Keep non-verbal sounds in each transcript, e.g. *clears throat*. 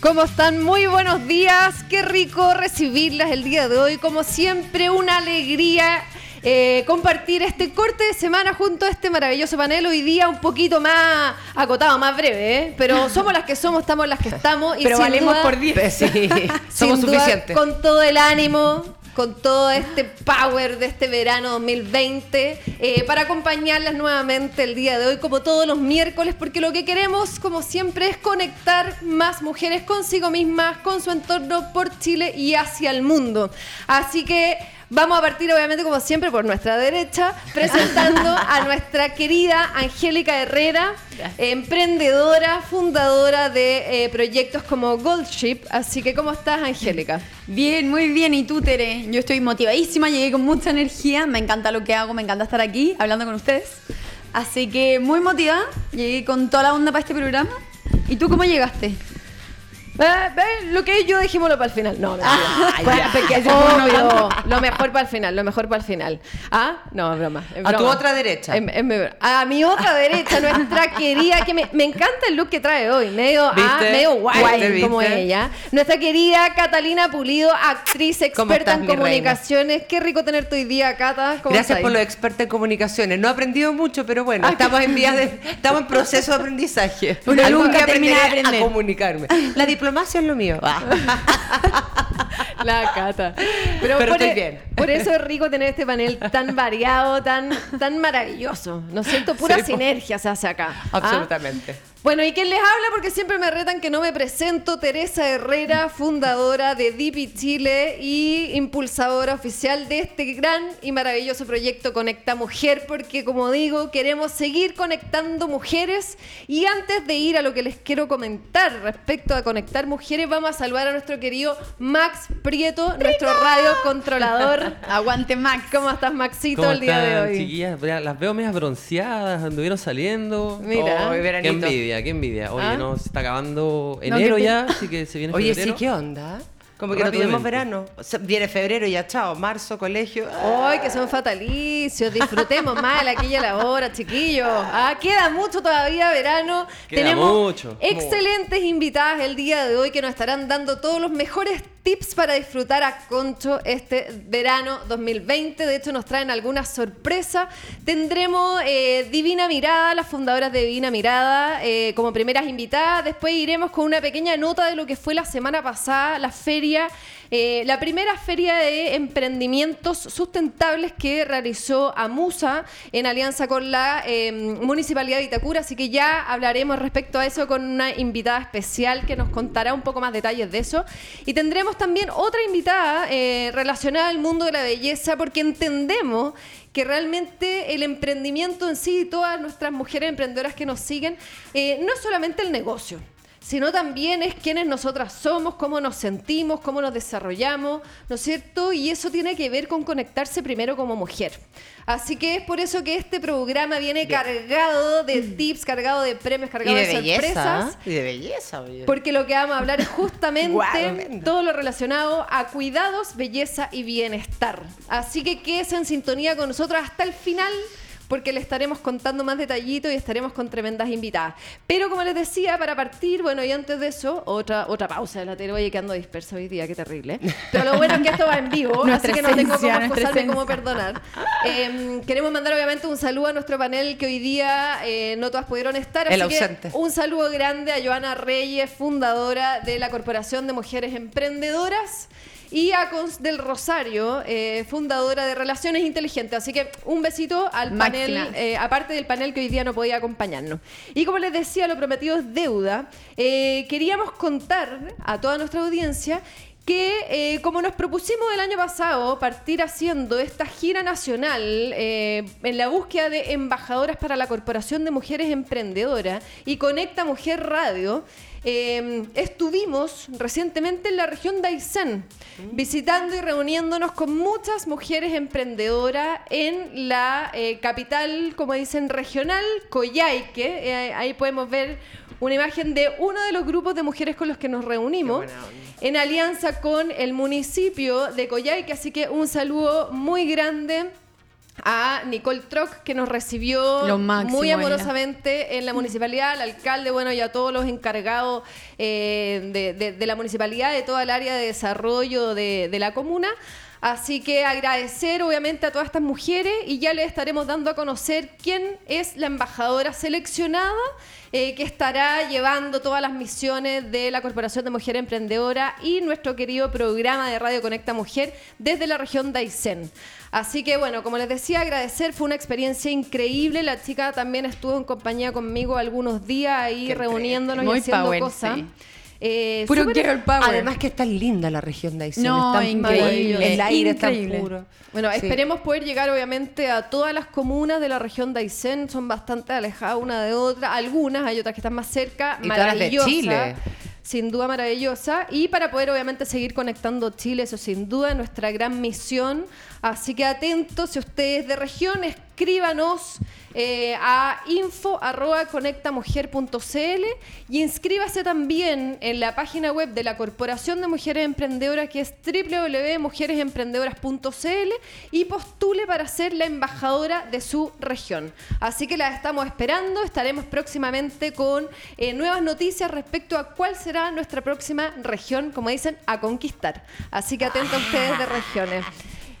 ¿Cómo están? Muy buenos días. Qué rico recibirlas el día de hoy. Como siempre, una alegría eh, compartir este corte de semana junto a este maravilloso panel. Hoy día un poquito más acotado, más breve, ¿eh? pero *laughs* somos las que somos, estamos las que estamos. Y pero valemos por 10. *laughs* Sí, somos suficientes. Con todo el ánimo, con todo este power de este verano 2020 eh, para acompañarlas nuevamente el día de hoy como todos los miércoles porque lo que queremos como siempre es conectar más mujeres consigo mismas, con su entorno por Chile y hacia el mundo. Así que Vamos a partir, obviamente, como siempre, por nuestra derecha, presentando a nuestra querida Angélica Herrera, emprendedora, fundadora de eh, proyectos como Gold Ship. Así que, ¿cómo estás, Angélica? Bien, muy bien. ¿Y tú, Tere? Yo estoy motivadísima, llegué con mucha energía, me encanta lo que hago, me encanta estar aquí hablando con ustedes. Así que muy motivada, llegué con toda la onda para este programa. ¿Y tú cómo llegaste? Lo que yo dijimoslo para el final. No, no. obvio. Lo mejor para el final, lo mejor para el final. Ah, no, broma. A tu otra derecha. a mi otra derecha, *laughs* nuestra querida, que me, encanta el look que trae hoy. Medio, ah, medio guay, como ella. Nuestra querida Catalina Pulido, actriz experta en comunicaciones. Qué rico tenerte hoy día, Cata. Gracias por lo experta en comunicaciones. No he aprendido mucho, pero bueno, estamos en vías de, *laughs* estamos en proceso de aprendizaje. Uno nunca termina de aprender. A comunicarme. La *laughs* diplomacia es lo mío. *laughs* La cata. Pero, por, estoy e- bien. por eso es rico tener este panel tan variado, tan, tan maravilloso. ¿No es cierto? Pura sinergia se hace acá. ¿ah? Bueno, ¿y quién les habla? Porque siempre me retan que no me presento. Teresa Herrera, fundadora de DP Chile y impulsadora oficial de este gran y maravilloso proyecto Conecta Mujer, porque como digo, queremos seguir conectando mujeres. Y antes de ir a lo que les quiero comentar respecto a conectar mujeres, vamos a saludar a nuestro querido Max Prieto, nuestro radio controlador. *laughs* Aguante Max. ¿Cómo estás, Maxito, el día de hoy? Chiquillas, las veo medias bronceadas, anduvieron saliendo. Mira, qué envidia qué envidia. Oye, ¿Ah? no, se está acabando enero ya, así que se viene Oye, sí, ¿qué onda? Como que no tuvimos verano. Viene febrero y ya, chao. Marzo, colegio. ¡Ay, que son fatalicios! Disfrutemos *laughs* mal aquí y a la hora, chiquillos. Ah, queda mucho todavía verano. Queda Tenemos mucho. excelentes invitadas el día de hoy que nos estarán dando todos los mejores tips para disfrutar a Concho este verano 2020. De hecho, nos traen alguna sorpresa. Tendremos eh, Divina Mirada, las fundadoras de Divina Mirada, eh, como primeras invitadas. Después iremos con una pequeña nota de lo que fue la semana pasada, la feria eh, la primera feria de emprendimientos sustentables que realizó AMUSA en alianza con la em, Municipalidad de Itacura, así que ya hablaremos respecto a eso con una invitada especial que nos contará un poco más detalles de eso. Y tendremos también otra invitada eh, relacionada al mundo de la belleza, porque entendemos que realmente el emprendimiento en sí y todas nuestras mujeres emprendedoras que nos siguen eh, no es solamente el negocio sino también es quiénes nosotras somos, cómo nos sentimos, cómo nos desarrollamos, ¿no es cierto? Y eso tiene que ver con conectarse primero como mujer. Así que es por eso que este programa viene cargado de tips, cargado de premios, cargado de, sorpresas. Y de belleza. Porque lo que vamos a hablar es justamente todo lo relacionado a cuidados, belleza y bienestar. Así que quédese en sintonía con nosotros hasta el final porque le estaremos contando más detallitos y estaremos con tremendas invitadas. Pero como les decía, para partir, bueno, y antes de eso, otra, otra pausa de la tele. Oye, que ando disperso hoy día, qué terrible. Pero lo bueno es que esto va en vivo, *laughs* así que no tengo cómo excusarme, cómo perdonar. Em, queremos mandar obviamente un saludo a nuestro panel que hoy día eh, no todas pudieron estar. Así El ausente. Que un saludo grande a Joana Reyes, fundadora de la Corporación de Mujeres Emprendedoras y a Cons del Rosario, eh, fundadora de Relaciones Inteligentes. Así que un besito al panel, eh, aparte del panel que hoy día no podía acompañarnos. Y como les decía, lo prometido es deuda. Eh, queríamos contar a toda nuestra audiencia que como nos propusimos el año pasado partir haciendo esta gira nacional en la búsqueda de embajadoras para la Corporación de Mujeres Emprendedoras y Conecta Mujer Radio, Em, estuvimos recientemente en la región de Aysén, mm. visitando y reuniéndonos con muchas mujeres emprendedoras en la eh, capital, como dicen, regional, Coyhaique. Eh, ahí podemos ver una imagen de uno de los grupos de mujeres con los que nos reunimos en alianza con el municipio de Coyhaique. Así que un saludo muy grande a Nicole Troc, que nos recibió máximo, muy ella. amorosamente en la municipalidad, al alcalde, bueno, y a todos los encargados eh, de, de- de la municipalidad, de toda el área de desarrollo de, de la comuna. Así que agradecer obviamente a todas estas mujeres y ya les estaremos dando a conocer quién es la embajadora seleccionada eh, que estará llevando todas las misiones de la Corporación de Mujer Emprendedora y nuestro querido programa de Radio Conecta Mujer desde la región de Aysén. Así que bueno, como les decía, agradecer, fue una experiencia increíble. La chica también estuvo en compañía conmigo algunos días ahí Qué reuniéndonos y haciendo power, cosas. sí. Eh, Puro súper- girl power. Además que está linda la región de Aysén. No, es tan increíble, El aire increíble. es tan puro. Bueno, Sí. esperemos poder llegar obviamente a todas las comunas de la región de Aysén, son bastante alejadas una de otra, algunas, hay otras que están más cerca, Y todas las de maravillosas. Chile. Sin duda maravillosa. Y para poder obviamente seguir conectando Chile, eso sin duda es nuestra gran misión. Así que atentos, si ustedes de región, escríbanos eh, a info.conectamujer.cl y inscríbase también en la página web de la Corporación de Mujeres Emprendedoras que es www.mujeresemprendedoras.cl y postule para ser la embajadora de su región. Así que la estamos esperando, estaremos próximamente con eh, nuevas noticias respecto a cuál será nuestra próxima región, como dicen, a conquistar. Así que atentos a ustedes de regiones.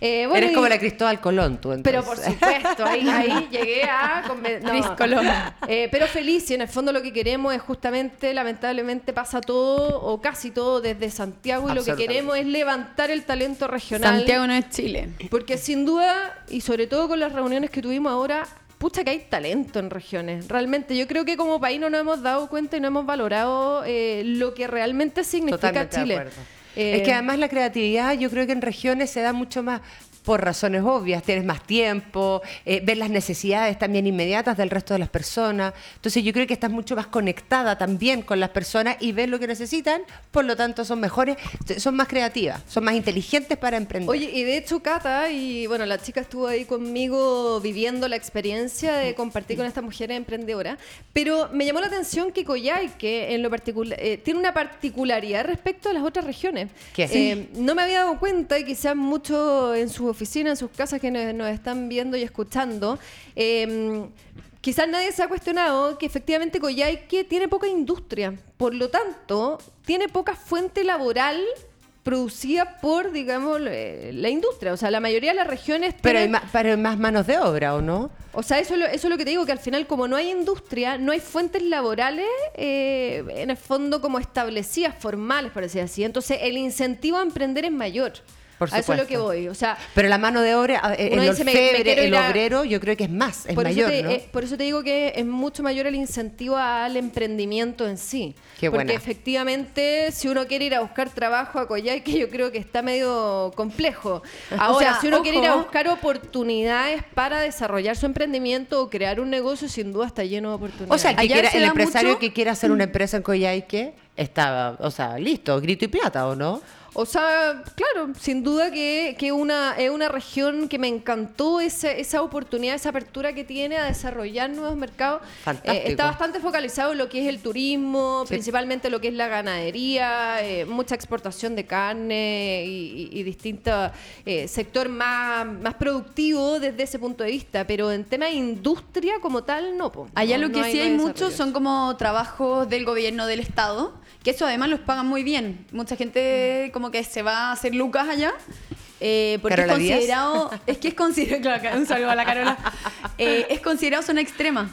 Eh, bueno, Eres y- como la Cristóbal Colón, tú pero entonces. por supuesto, ahí, *laughs* ahí llegué a... no. Colón. Eh, pero feliz y en el fondo lo que queremos es justamente, lamentablemente pasa todo o casi todo desde Santiago y lo que queremos es levantar el talento regional. Santiago no es Chile. Porque sin duda, y sobre todo con las reuniones que tuvimos ahora, pucha que hay talento en regiones. Realmente, yo creo que como país no nos hemos dado cuenta y no hemos valorado eh, lo que realmente significa Totalmente de Chile. acuerdo. Eh, es que además la creatividad yo creo que en regiones se da mucho más por razones obvias, tienes más tiempo, eh, ves las necesidades también inmediatas del resto de las personas. Entonces yo creo que estás mucho más conectada también con las personas y ves lo que necesitan, por lo tanto son mejores, son más creativas, son más inteligentes para emprender. Oye, y de hecho Cata, y bueno, la chica estuvo ahí conmigo viviendo la experiencia de compartir con esta mujer emprendedora, pero me llamó la atención que Coyhaique en lo particular eh, tiene una particularidad respecto a las otras regiones. ¿Qué? Eh, no me había dado cuenta y quizás mucho en sus oficinas, en sus casas que nos, nos están viendo y escuchando. eh, Quizás nadie se ha cuestionado que efectivamente Coyhaique tiene poca industria, por lo tanto, tiene poca fuente laboral producida por, digamos, eh, la industria. O sea, la mayoría de las regiones pero, hay más, pero hay más manos de obra, ¿o no? O sea, eso es, lo, eso es lo que te digo, que al final como no hay industria, no hay fuentes laborales, eh, en el fondo como establecidas, formales, por decir así. Entonces, el incentivo a emprender es mayor. Por a eso es lo que voy. O sea, Pero la mano de obra, eh, el dice, me- me orfebre, quiero el ir a- obrero, yo creo que es más, es por, mayor, eso te, ¿no? eh, por eso te digo que es mucho mayor el incentivo al emprendimiento en sí. Qué Porque buena. efectivamente, si uno quiere ir a buscar trabajo a Coyhaique, *laughs* yo creo que está medio complejo. Ahora, sea, si uno quiere ir a buscar oportunidades para desarrollar su emprendimiento o crear un negocio, sin duda está lleno de oportunidades. O sea, el, que quiera- se el empresario mucho- que quiera hacer una *clears throat* empresa en Coyhaique está, o sea, listo, grito y plata, ¿o no? O sea, claro, sin duda que, que una, es una región que me encantó esa, esa oportunidad, esa apertura que tiene a desarrollar nuevos mercados. Eh, está bastante focalizado en lo que es el turismo, Sí. principalmente lo que es la ganadería, eh, mucha exportación de carne y, y, y distinto eh, sector más, más productivo desde ese punto de vista. Pero en tema de industria como tal, no. po. Allá No- lo que no sí no hay muchos son como trabajos del gobierno del Estado, que eso además los pagan muy bien. Mucha gente como que se va a hacer lucas allá. eh, porque ¿Carola es Díaz? considerado, es que es considerado, *laughs* claro, un saludo a la Carola, Eh, es considerado zona extrema.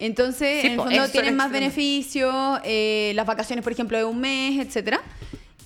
Entonces, Sí, en el fondo tienen más extrema. beneficios, eh, las vacaciones, por ejemplo, de un mes, etcétera.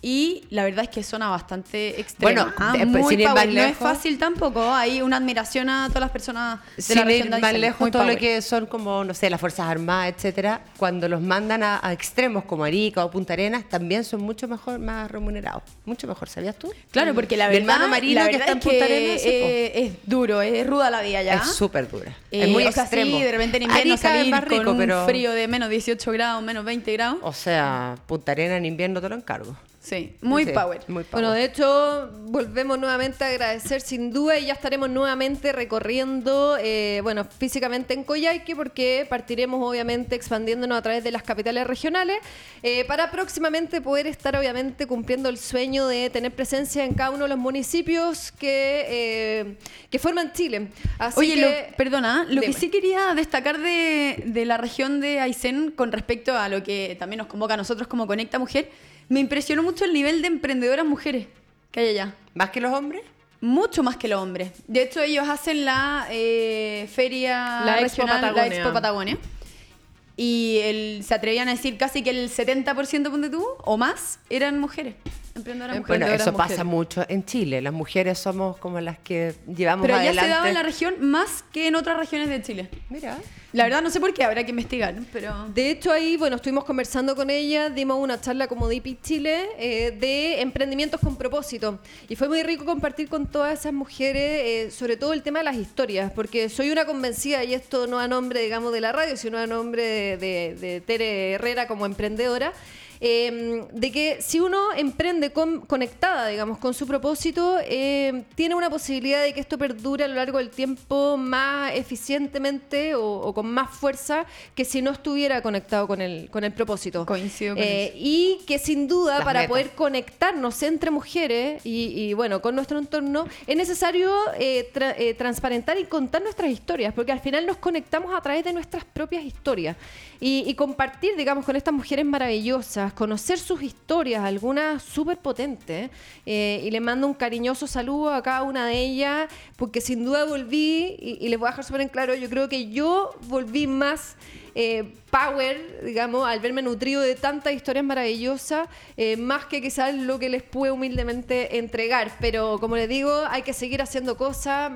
Y la verdad es que suena bastante extrema. Bueno, Ah, muy sin ir más power. no es lejos- fácil tampoco. Hay una admiración a todas las personas de Sin la región ir de más lejos, todo lo power. que son como, no sé, las Fuerzas Armadas, etcétera, cuando los mandan a, a extremos como Arica o Punta Arenas, también son mucho mejor, más remunerados. Mucho mejor, ¿sabías tú? Claro, porque la Mi verdad, hermano Marino, la que está en es Punta Arenas, sí, eh, es duro, es ruda la vida ya. Es súper dura. Eh, es muy o sea, extremo. sí, de repente en invierno Arica es salir más rico, con un pero... frío de menos 18 grados, menos 20 grados. O sea, Punta Arenas en invierno te lo encargo. Sí, muy Sí, power. Muy power. Bueno, de hecho, volvemos nuevamente a agradecer sin duda y ya estaremos nuevamente recorriendo, eh, bueno, físicamente en Coyhaique porque partiremos obviamente expandiéndonos a través de las capitales regionales eh, para próximamente poder estar obviamente cumpliendo el sueño de tener presencia en cada uno de los municipios que, eh, que forman Chile. Así Oye, que, lo- perdona, lo que sí quería destacar de, de la región de Aysén con respecto a lo que también nos convoca a nosotros como Conecta Mujer, me impresionó mucho el nivel de emprendedoras mujeres que hay allá. ¿Más que los hombres? Mucho más que los hombres. De hecho, ellos hacen la eh, feria La Expo Patagonia. la Expo Patagonia. Y el- se atrevían a decir casi que el 70% ponte tú, o más, eran mujeres. Emprendedoras Em- mujeres. Bueno, eso pasa mucho en Chile. Las mujeres somos como las que llevamos Pero ya adelante. se daba en la región más que en otras regiones de Chile. Mira. La verdad no sé por qué, habrá que investigar, pero... De hecho, ahí, bueno, estuvimos conversando con ella, dimos una charla como DIPI Chile eh, de emprendimientos con propósito. Y fue muy rico compartir con todas esas mujeres, eh, sobre todo el tema de las historias, porque soy una convencida, y esto no a nombre, digamos, de la radio, sino a nombre de, de- de Tere Herrera como emprendedora. Eh, de que si uno emprende con- conectada, digamos, con su propósito, eh, tiene una posibilidad de que esto perdure a lo largo del tiempo más eficientemente o, o con más fuerza que si no estuviera conectado con el, con el propósito. Coincido con Eh, eso. Y que sin duda, Las para metas. poder conectarnos entre mujeres y, y, bueno, con nuestro entorno, es necesario eh, tra- eh, transparentar y contar nuestras historias, porque al final nos conectamos a través de nuestras propias historias. Y, y compartir, digamos, con estas mujeres maravillosas, conocer sus historias, algunas súper potentes. eh, y le mando un cariñoso saludo a cada una de ellas, porque sin duda volví, y, y les voy a dejar súper en claro, yo creo que yo volví más eh, power, digamos, al verme nutrido de tantas historias maravillosas, eh, más que quizás lo que les pude humildemente entregar. Pero como les digo, hay que seguir haciendo cosas.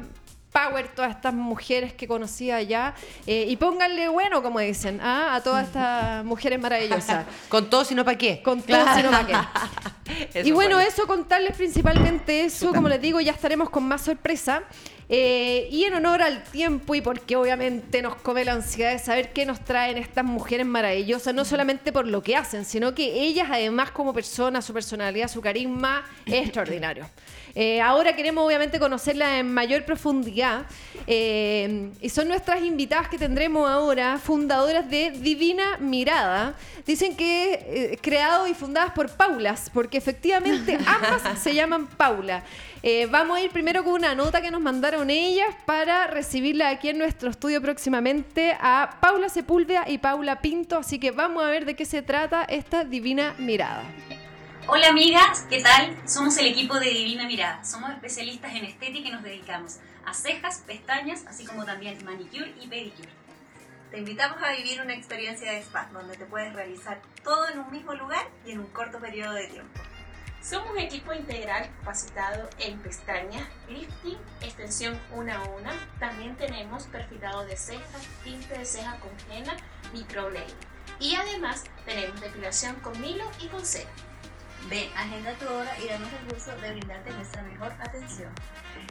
Power todas estas mujeres que conocía allá eh, y pónganle bueno, como dicen, ¿ah? a todas estas mujeres maravillosas. *laughs* Con todo, sino para qué. Con todo, sino pa' qué. *laughs* Y bueno, fue. eso, contarles principalmente eso, como les digo, ya estaremos con más sorpresa. Eh, y en honor al tiempo y porque obviamente nos come la ansiedad de saber qué nos traen estas mujeres maravillosas, no solamente por lo que hacen, sino que ellas además como personas, su personalidad, su carisma es *coughs* extraordinario. Eh, ahora queremos obviamente conocerla en mayor profundidad eh, y son nuestras invitadas que tendremos ahora, fundadoras de Divina Mirada. Dicen que eh, creado y fundadas por Paulas, porque efectivamente *laughs* ambas se llaman Paula. Eh, vamos a ir primero con una nota que nos mandaron ellas para recibirla aquí en nuestro estudio próximamente a Paula Sepúlveda y Paula Pinto, así que vamos a ver de qué se trata esta Divina Mirada. Hola amigas, ¿qué tal? Somos el equipo de Divina Mirada. Somos especialistas en estética y nos dedicamos a cejas, pestañas, así como también manicure y pedicure. Te invitamos a vivir una experiencia de spa donde te puedes realizar todo en un mismo lugar y en un corto periodo de tiempo. Somos un equipo integral capacitado en pestañas, lifting, extensión una a una. También tenemos perfilado de cejas, tinte de ceja con henna, microblading. Y además tenemos depilación con hilo y con cera. Ven, agenda tu hora y danos el gusto de brindarte nuestra mejor atención.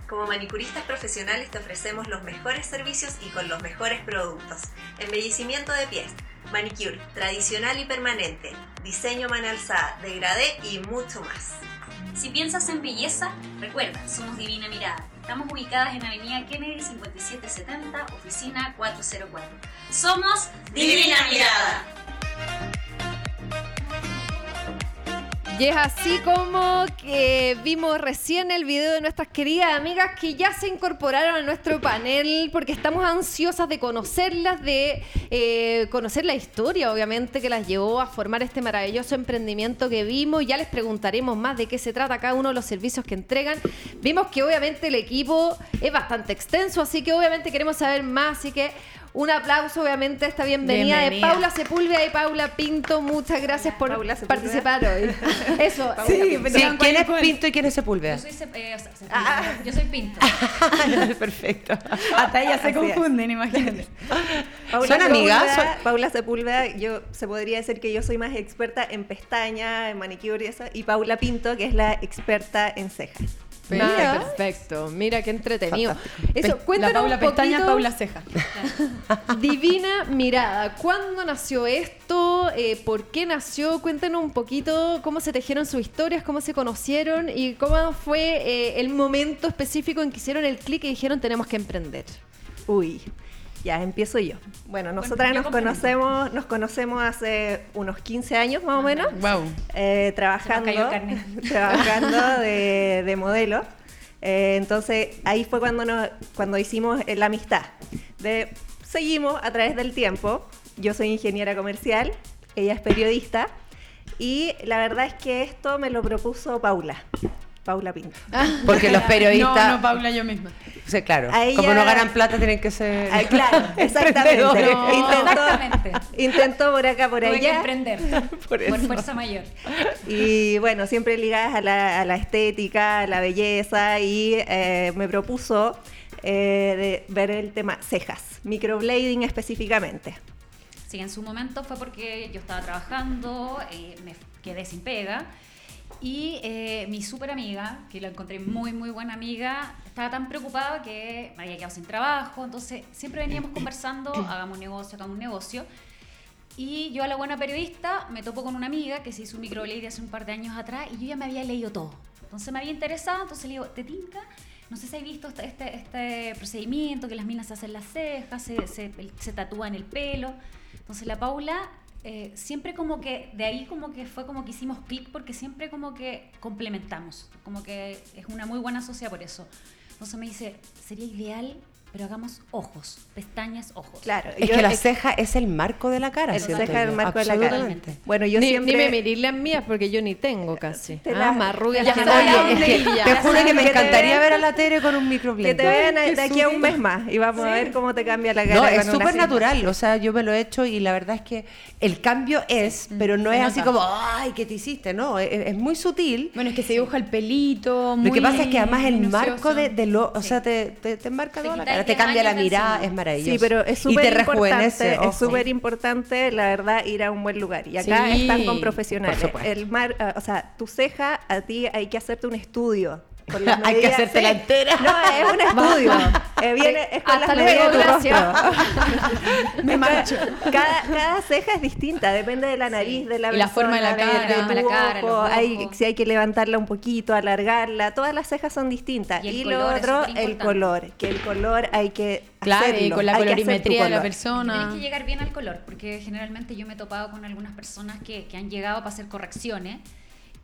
Como manicuristas profesionales te ofrecemos los mejores servicios y con los mejores productos. Embellecimiento de pies, manicure tradicional y permanente, diseño mano alzada, degradé y mucho más. Si piensas en belleza, recuerda, somos Divina Mirada. Estamos ubicadas en Avenida Kennedy 5770, oficina 404. Somos Divina Mirada. Y es así como que vimos recién el video de nuestras queridas amigas que ya se incorporaron a nuestro panel porque estamos ansiosas de conocerlas, de eh, conocer la historia, obviamente, que las llevó a formar este maravilloso emprendimiento que vimos. Ya les preguntaremos más de qué se trata cada uno de los servicios que entregan. Vimos que obviamente el equipo es bastante extenso, así que obviamente queremos saber más, así que... Un aplauso, obviamente, a esta bienvenida, Bienvenida. de Paula Sepúlveda y Paula Pinto. Muchas gracias por Paula participar hoy. *laughs* Eso, Sí, ¿Quién es Pinto y quién es Sepúlveda? Yo soy, Sep- eh, o sea, Sepúlveda. Ah. yo soy Pinto. *laughs* Perfecto. Hasta ellas se confunden, imagínate. ¿Son amigas? Paula Sepúlveda, yo se podría decir que yo soy más experta en pestaña, en manicure y eso, y Paula Pinto, que es la experta en cejas. Mira. perfecto. Mira qué entretenido. Eso, Pe- cuéntanos la Paula un pestaña, poquito, Paula ceja. *laughs* Divina Mirada. ¿Cuándo nació esto? eh, por qué nació, cuéntenos un poquito cómo se tejieron sus historias, cómo se conocieron y cómo fue eh, el momento específico en que hicieron el clic y dijeron tenemos que emprender. Uy, ya empiezo yo. Bueno, nosotras nos conocemos, nos conocemos hace unos 15 años más o menos, Wow. eh, trabajando, *laughs* trabajando de, de modelo. Eh, entonces ahí fue cuando nos, cuando hicimos la amistad. De, seguimos a través del tiempo. Yo soy ingeniera comercial, ella es periodista y la verdad es que esto me lo propuso Paula. Paula Pinto. Porque los *laughs* periodistas, No, no, Paula, yo misma. o sea, claro, ella- como no ganan plata tienen que ser Ah, claro, *laughs* exactamente. No, Intentó, exactamente. intentó por acá, por Tuve que allá. emprender *laughs* Por por, fuerza mayor. Y bueno, siempre ligadas a la, a la estética, a la belleza y eh, me propuso eh, de ver el tema cejas, microblading específicamente. Sí, en su momento fue porque yo estaba trabajando, eh, me quedé sin pega y eh, mi súper amiga, que la encontré muy, muy buena amiga, estaba tan preocupada que me había quedado sin trabajo, entonces siempre veníamos *clears throat* conversando, hagamos un negocio, hagamos un negocio. Y yo a la buena periodista me topo con una amiga que se hizo un microblading hace un par de años atrás y yo ya me había leído todo. Entonces me había interesado, entonces le digo, ¿te tinca? No sé si has visto este, este, este procedimiento que las minas se hacen las cejas, se, se, se tatúan el pelo. Entonces la Paula eh, siempre como que, de ahí como que fue como que hicimos clic porque siempre como que complementamos, como que es una muy buena socia por eso. Entonces me dice, sería ideal, pero hagamos ojos, pestañas, ojos. Claro, Es yo- que la es- ceja es el marco de la cara. siento ceja es el marco de la cara. Absolutamente. Bueno, yo ni, siempre... ni me mirís las mías porque yo ni tengo casi. Te Ah, la- más rubias que nadie. Es te juro que me Que encantaría ver a la Tere con un microblade. Que te vean de aquí a un mes más y vamos a ver cómo te cambia la cara. No, es súper natural, o sea, yo me lo he hecho y la verdad es que el cambio es, pero no es así como, ay, ¿qué te hiciste? No, es, es muy sutil. Bueno, es que se dibuja el pelito. Lo que pasa es que además el marco de, lo, o sea, te, te, te enmarca toda la cara, te cambia la mirada, encima. es maravilloso. Sí, pero es Y súper te importante, es súper importante, la verdad, ir a un buen lugar. Y acá Sí, están con profesionales. El mar, ah, o sea, tu ceja, a ti hay que hacerte un estudio. *laughs* las Hay que hacértela sí. entera. No, es un estudio. Eh, viene, es con Hasta las medidas de tu rostro. *laughs* Me marcho. Cada, cada ceja es distinta, depende de la nariz, de la Y la forma de la persona, cara, de la tu cara, ojo, hay- si hay que levantarla un poquito, alargarla, todas las cejas son distintas. Y Y, lo otro, el color, que el color hay que Claro, y con la colorimetría de la persona. Tienes que llegar bien al color, porque generalmente yo me he topado con algunas personas que, que han llegado para hacer correcciones.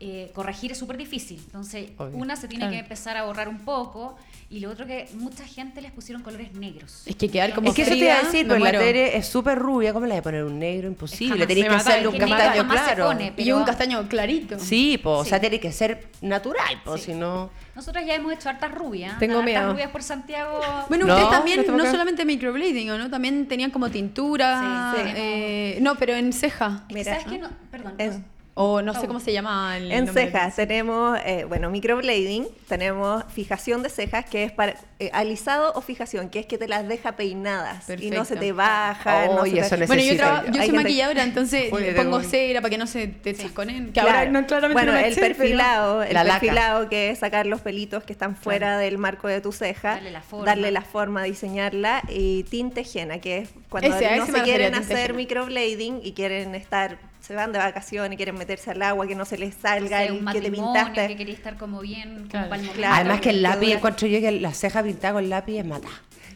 Eh, corregir es súper difícil. Entonces, Obvio. una se tiene Claro. que empezar a borrar un poco. Y lo otro que mucha gente les pusieron colores negros. Es que quedar como Es que eso te iba a decir, pero la. Tere es súper rubia, ¿cómo le voy a poner un negro? Imposible, tenéis que hacerle un es castaño claro. pone. Y un castaño clarito. Sí, po, o sea, tiene que ser natural, pues Sí. si no... Nosotras ya hemos hecho hartas rubias. Tengo hartas miedo. rubias por Santiago. Bueno, No, ustedes ¿no también, no solamente microblading, ¿o ¿no? También tenían como tintura. Sí, sí. eh, no, pero en ceja. Es que, Mira, ¿Sabes qué? No, perdón. En- O no sé Oh. cómo se llama el En nombre. cejas tenemos, eh, bueno, microblading, tenemos fijación de cejas, que es para eh, alisado o fijación, que es que te las deja peinadas y no se te baja. no Oye, se te- Bueno, yo, traba- yo. soy gente- maquilladora, entonces pongo tengo- cera para que no se te chasconen. Que Claro. ahora no, claramente bueno, no me el perfilado, el La laca. perfilado que es sacar los pelitos que están fuera del marco de tu ceja, Darle la forma. darle la forma, diseñarla y tinte henna, que es cuando Ese, no ese se quieren hacer microblading y quieren estar, se van de vacaciones y quieren meterse al agua, que no se les No salga sé, el un que te pintaste. que quería estar como bien, Claro. Claro. Además que el lápiz, encuentro yo que la ceja pintada con lápiz es mata.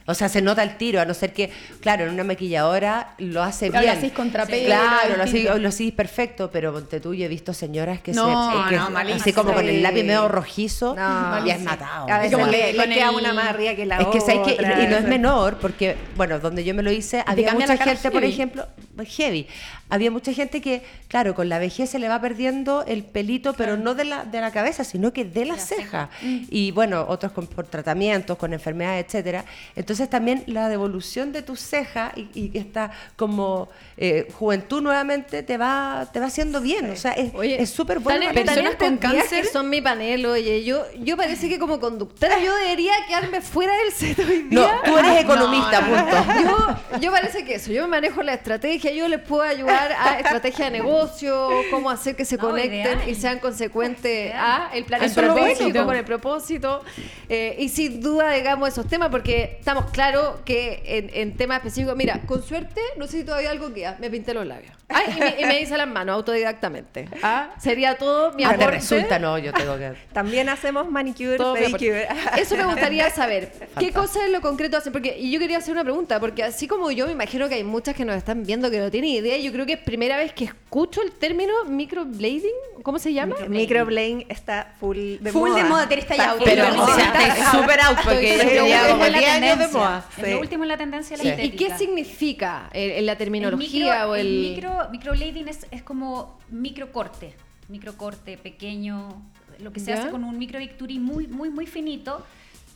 O sea, se nota el tiro, a no ser que, claro, en una maquilladora lo hace Claro, bien. lo hacís con trapero, Claro, lo hacís, lo hacís perfecto, pero ponte tú, yo he visto señoras que No, se... que- no, así malísimo. como con el lápiz medio rojizo, No, y es matado. A veces como le, que le con queda el- una más arriba que la es que otra. que y no es menor porque bueno donde yo me lo hice había mucha gente por ejemplo heavy. Había mucha gente que claro con la vejez se le va perdiendo el pelito pero no de la de la cabeza sino que de la, ceja. y bueno otros con por tratamientos con enfermedades etcétera. Entonces también la devolución de tu ceja y, y esta como eh, juventud nuevamente te va te va haciendo bien. O sea es súper bueno personas con cáncer- son mi panel, oye, yo, yo parece que como conductora yo debería quedarme fuera del set hoy no día. tú eres economista punto. Yo, yo parece que eso, yo me manejo la estrategia, yo les puedo ayudar a *laughs* estrategia de negocio, cómo hacer que se No, conecten ideal. y sean consecuentes a el Eso es lo planificación bonito. lógico con el propósito. Eh, y sin duda, digamos, esos temas, porque estamos claros que en, en temas específicos, mira, con suerte, no sé si todavía algo queda, me pinté los labios. Ay, y, me, y me hice las manos autodidactamente. Ah, Sería todo mi Ah, te aporte. resulta, no, yo tengo que... *laughs* También hacemos manicure, Todo pedicure. Eso me gustaría saber. ¿Qué cosas en lo concreto hacen? Porque y yo quería hacer una pregunta, porque así como yo me imagino que hay muchas que nos están viendo que no tienen idea, yo creo que es primera vez que escucho el término microblading. ¿Cómo se llama? Microblading está full de Full moda. de moda, está ya full Pero, de o moda. sea, está súper out porque yo llevo out. como Es la 10 años de tendencia. moda. Es lo último en la tendencia de Sí. la ¿Y qué significa en, en la El terminología micro- o el... micro, microblading es, es como microcorte, microcorte pequeño, lo que se ¿Ya? hace con un microbisturí muy, muy, muy finito.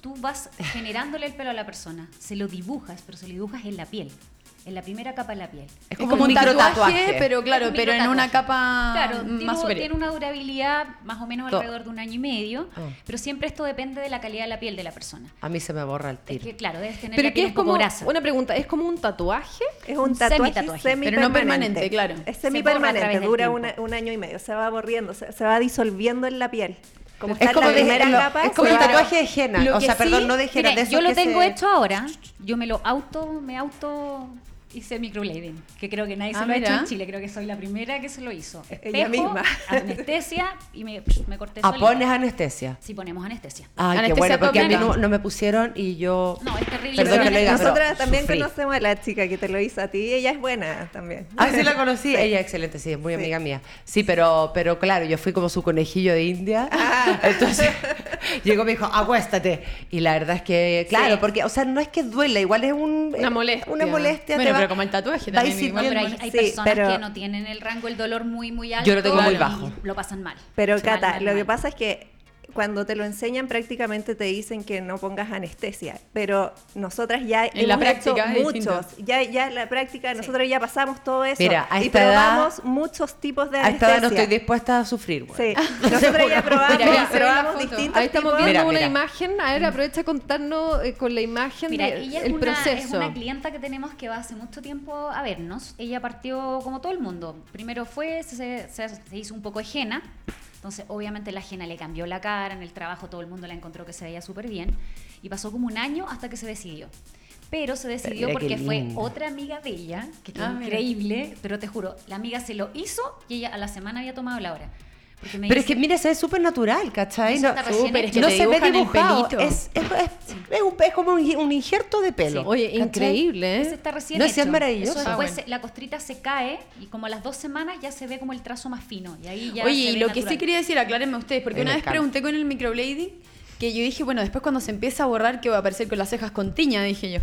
Tú vas generándole el pelo a la persona, se lo dibujas, pero se lo dibujas en la piel, en la primera capa de la piel. Es Es como un micro tatuaje, tatuaje. pero claro, Un pero en una capa Claro, más tiene, tiene una durabilidad más o menos To- alrededor de un año y medio, pero siempre esto depende de la calidad de la piel de la persona. A mí se me borra el Es tiro. que, claro, debes tener Pero la que piel es un poco como... grasa. Una pregunta, ¿es como un tatuaje? Es un Un tatuaje semitatuaje. semi-permanente. Pero no permanente, claro. Es Se semipermanente, del dura una- un año y medio, se va borriendo, se, se va disolviendo en la piel. Como Es como, de- primera lo- capa, es como se el tatuaje de henna. O sea, sí- perdón, no de henna, yo lo que tengo se- hecho ahora. Yo me lo auto, me auto hice microblading, que creo que nadie Ah, se lo ha hecho mira. en Chile. Creo que soy la primera que se lo hizo. Ella Espejo, misma. *laughs* anestesia y me, me corté Ah, solita. pones anestesia. Sí, ponemos anestesia. Ay, qué Anestesia bueno, porque a mí no, no me pusieron y yo... No, es terrible. Perdón que lo diga, pero Nosotras también sufrí. conocemos a la chica que te lo hizo a ti y ella es buena también. Ah, sí la conocí. *laughs* Ella es excelente, sí, es muy Sí. amiga mía. Sí, pero, pero claro, yo fui como su conejillo de India. Ah. *laughs* Entonces llegó y me dijo, acuéstate. Y la verdad es que, claro, Sí. porque, o sea, no es que duela, igual es un, Una molestia. Una molestia. Bueno, te va- pero como el tatuaje también, No, pero hay, hay Sí, personas pero- que no tienen el rango del dolor muy, muy alto. Yo lo tengo muy y bajo. Lo pasan mal. Pero Cata, mal, lo que pasa es que cuando te lo enseñan prácticamente te dicen que no pongas anestesia, pero nosotras ya En la hemos hecho práctica es muchos, ya ya en la práctica nosotros ya pasamos todo eso Mira, a y esta edad- probamos muchos tipos de A esta edad no anestesia. estoy dispuesta a sufrir, güey. Sí, *laughs* nosotros ya probamos, Mira, mira, probamos la distintos Ahí estamos tipos. viendo Mira, una mira. imagen. A ver, aprovecha a contarnos eh, con la imagen Mira, de- ella es el una, es proceso. una clienta que tenemos que va hace mucho tiempo a vernos. Ella partió como todo el mundo. Primero fue, se, se- se hizo un poco henna. Entonces, obviamente la henna le cambió la cara. En el trabajo todo el mundo la encontró que se veía súper bien. Y pasó como un año hasta que se decidió. Pero se decidió porque fue otra amiga de ella, que Ah, mira. increíble, pero te juro, la amiga se lo hizo y ella a la semana había tomado la hora. Pero es que mira, se ve súper natural, ¿cachai? No, está recién súper, es hecho. que no se ve dibujado. pelito. Es, es, es- es un- es como un, un injerto de pelo. Sí. Oye, ¿cachai? increíble, Ese ¿eh? está recién No, sí, es hecho. maravilloso. Eso Ah, después bueno. se- la costrita se cae y como a las dos semanas ya se ve como el trazo más fino. Y ahí ya Oye, y lo que sí quería decir, aclárenme ustedes, porque una vez pregunté con el microblading que yo dije, bueno, después cuando se empieza a borrar, que va a aparecer con las cejas con tiña, dije yo.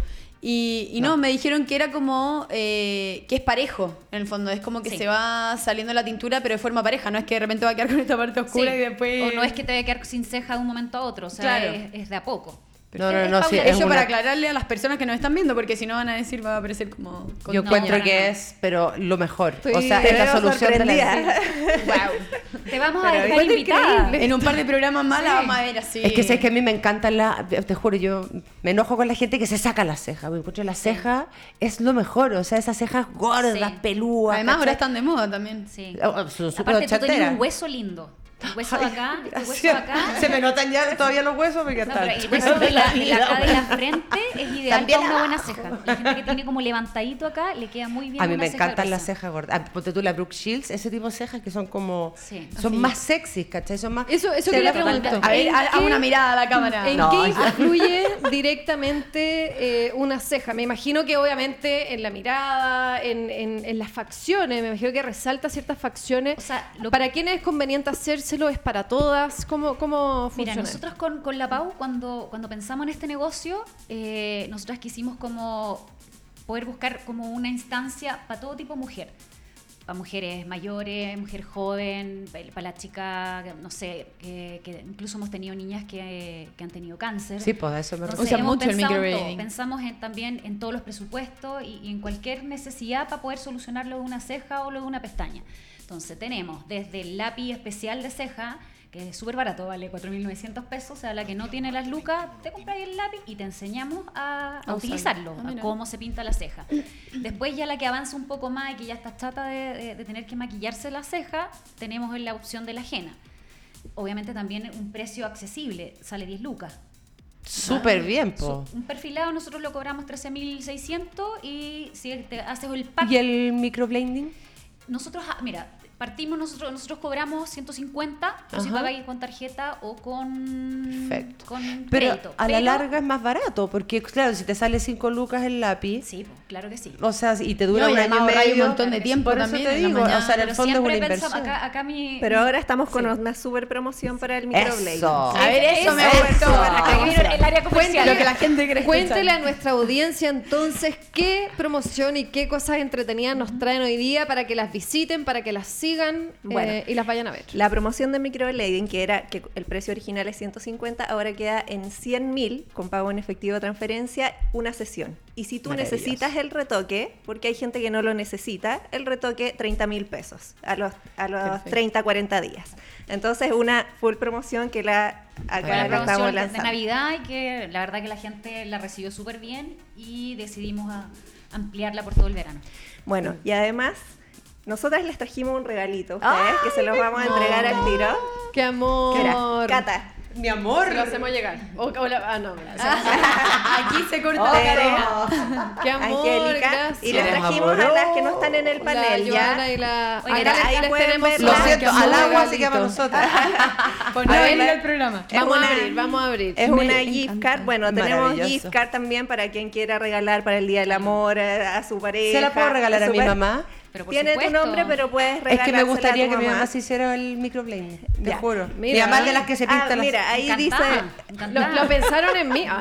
Y, y no. me dijeron que era como eh, que es parejo, en el fondo. Es como que Sí. se va saliendo la tintura, pero de forma pareja. No es que de repente va a quedar con esta parte oscura Sí. y después. O no es que te vaya a quedar sin ceja de un momento a otro, o sea, Claro. es, es de a poco. No, no, Es no, sí, es una- para aclararle a las personas que nos están viendo, porque si no van a decir va a aparecer como. Yo No, encuentro que es, pero lo mejor. Estoy- o sea, te es la veo solución de la sorprendida. Wow. *laughs* Te vamos a Pero dejar invitada. En un par de programas más la vamos a ver así. Es que sabes que a mí me encantan las. Te juro, yo me enojo con la gente que se saca las cejas. Me encuentro la ceja es lo mejor. O sea, esas cejas gordas, Sí. pelúas. Además, ahora ¿cachai? están de moda también. Sí. Oh, oh, son súper Aparte, tú tenías ochenteras. un hueso lindo. Hueso de acá, el hueso acá. Se me notan ya todavía los huesos porque No, pero el hueso de la, la- acá de la frente es ideal También para una buena abajo. ceja. La gente que tiene como levantadito acá le queda muy bien A mí una me encantan las cejas gordas. Ah, Ponte tú la Brooke Shields, ese tipo de cejas que son como. Sí. Son Así. más sexys, ¿cachai? Son más. Eso, eso totalmente- A ver, ¿En ha- hago qué- una mirada a la cámara. ¿En No, qué ay, influye directamente eh, una ceja? Me imagino que obviamente en la mirada, en, en- en las facciones, me imagino que resalta ciertas facciones. O sea, lo- ¿Para quién es conveniente hacérselo? ¿Es para todas? ¿Cómo, cómo funciona? Mira, nosotros con, con la Pau, cuando, cuando pensamos en este negocio, eh, nosotras quisimos como poder buscar como una instancia para todo tipo de mujer. Para mujeres mayores, mujer joven, para la chica, no sé, que, que incluso hemos tenido niñas que, que han tenido cáncer. Sí, pues a eso me Entonces, Usa hemos mucho el pensado en. Pensamos en- también en todos los presupuestos y, y en cualquier necesidad para poder solucionar lo de una ceja o lo de una pestaña. Entonces tenemos desde el lápiz especial de ceja, que es súper barato, vale 4.900 pesos, o sea, la que no tiene las lucas, te compras el lápiz y te enseñamos a, utilizarlo, Ah, a cómo se pinta la ceja. Después ya la que avanza un poco más y que ya está chata de, de- de tener que maquillarse la ceja, tenemos la opción de la ajena. Obviamente también un precio accesible, sale 10 lucas. Súper bien, po. Un perfilado nosotros lo cobramos 13.600 y si te haces el pack, ¿Y el microblading? Nosotros, ah, mira, partimos nosotros, nosotros cobramos 150, pero si pagáis con tarjeta o con, Perfecto. con Pero crédito. a la Pero- larga es más barato, porque claro, si te sale 5 lucas el lápiz, Sí, pues, claro que sí. o sea, y te dura No, un año y ahorráis un medio, montón de tiempo por eso te digo, mañana. o sea, en el Pero fondo es una inversión. pensamos- acá, acá mi, Pero ahora estamos con Sí. una super promoción para el microblade. A ver, eso, me Eso, gustó. eso. Acá vino el área comercial. Lo que la gente cree Cuéntele a nuestra audiencia entonces qué promoción y qué cosas entretenidas nos traen hoy día para que las visiten, para que las sigan Bueno. eh, y las vayan a ver. La promoción de microblading, que era que el precio original es 150, ahora queda en 100 mil con pago en efectivo de transferencia, una sesión. Y si tú necesitas el retoque, porque hay gente que no lo necesita, el retoque 30 mil pesos a los, a los Perfecto. 30, 40 días. Entonces, una full promoción que la acá la la estamos promoción de- lanzando. Navidad y que la verdad que la gente la recibió súper bien y decidimos a- ampliarla por todo el verano. Bueno, y además, nosotras les trajimos un regalito a ustedes, que se los vamos a entregar al tiro. ¡Qué amor! Mira, Cata, Mi amor. Se lo hacemos llegar. O- o la- ah, no. *laughs* Aquí se corta la cadena. ¡Qué amor! Angélica, gracias. y les trajimos a las que no están en el La panel ya. Y la... Ahí les pueden tenemos verla. Lo siento, al agua así que para nosotras. *laughs* Por no venir al programa. Es Vamos una- a abrir, vamos a abrir. Es Me una encanta. gift card. Bueno, tenemos gift card también para quien quiera regalar para el Día del Amor eh, a su pareja. ¿Se la puedo regalar a mi mamá? Pero por Tiene tu nombre, pero puedes Es que me gustaría a tu que mi mamá. mamá se hiciera el microblading, te Ya. juro. mi Mira. mamá es de las que se pinta Ah, las... mira, ahí Encantada, dice... encantada. Lo, lo pensaron en mí. Ah,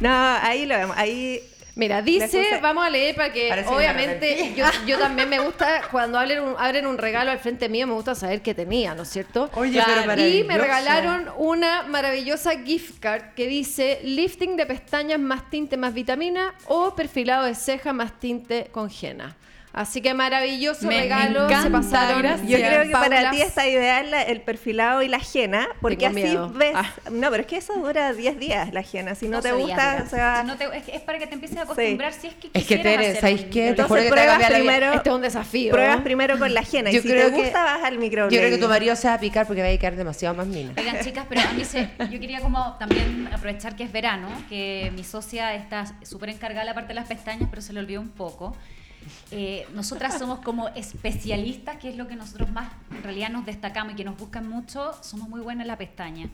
no. *laughs* No, ahí lo vemos. Ahí Mira, dice, vamos a leer para que Parece obviamente yo, yo también me gusta cuando abren un, abren un regalo al frente mío, me gusta saber qué tenía, ¿no es cierto? Oye, pero y maravilloso. me regalaron una maravillosa gift card que dice lifting de pestañas más tinte más vitamina o perfilado de ceja más tinte con henna. Así que maravilloso Me regalo, se encanta, pasaron. gracias. Yo creo que para ti está ideal la- el perfilado y la jena, porque Tengo así miedo. ves. Ah. No, pero es que eso dura 10 días la jena. Si no te 12 días, gusta, o sea. No te- es, es para que te empieces a acostumbrar si es que Es que quisieras Tere, hacer ¿sabéis un qué? Te micro- juro que te va a pruebas primero, Este es un desafío. pruebas primero con la jena. Yo y si creo te que- gusta, vas al microblading. Yo creo que tu marido se va a picar porque va a dedicar demasiado más mina. Oigan, chicas, pero a mí se, yo quería como también aprovechar que es verano, que mi socia está súper encargada la parte de las pestañas, pero se le olvidó un poco. Eh, nosotras somos como especialistas, que es lo que nosotros más en realidad nos destacamos y que nos buscan mucho, somos muy buenas en la pestaña.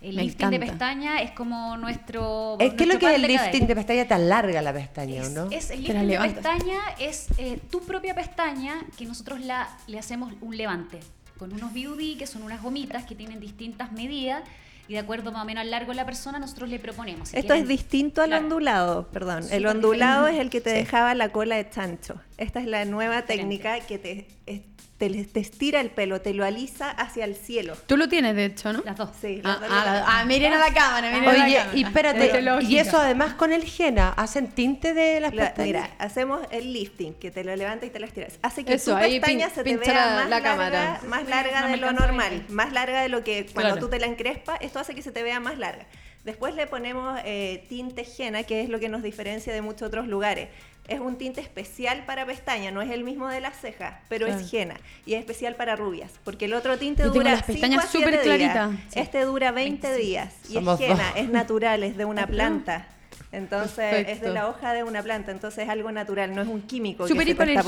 El Me lifting de encanta. pestaña es como nuestro... Es que lo nuestro que es el de lifting de pestaña tan larga la pestaña, ¿o es, ¿no? es el Te la lifting de pestaña, es eh, tu propia pestaña que nosotros la, le hacemos un levante con unos BUD que son unas gomitas que tienen distintas medidas y de acuerdo más o menos al largo de la persona nosotros le proponemos. si Esto es distinto al Claro. ondulado, perdón. El ondulado es el que te dejaba la cola de chancho. Esta es la nueva Diferente. técnica que te, es- te, te estira el pelo, te lo alisa hacia el cielo. Tú lo tienes, de hecho, ¿no? Las dos. Sí, Ah, las dos ah, la- ah, miren a la cámara, miren a la Oye, cámara. y espérate, y eso además con el henna, ¿hacen tinte de las La- pestañas? mira, hacemos el lifting, que te lo levanta y te lo estiras. Hace que Eso, tu ahí pestaña pin- se te vea la- más la larga, cámara. más larga de lo normal, más larga de lo que cuando Claro. tú te la encrespas, esto hace que se te vea más larga. Después le ponemos eh, tinte henna, que es lo que nos diferencia de muchos otros lugares. Es un tinte especial para pestaña, no es el mismo de las cejas, pero Claro. es henna y es especial para rubias, porque el otro tinte Yo tengo dura las pestañas 5 a 7 súper días. claritas. Sí. Este dura 20 días y Somos es dos. es natural, es de una planta. Entonces es de la hoja de una planta, entonces es algo natural, no es un químico. Súper la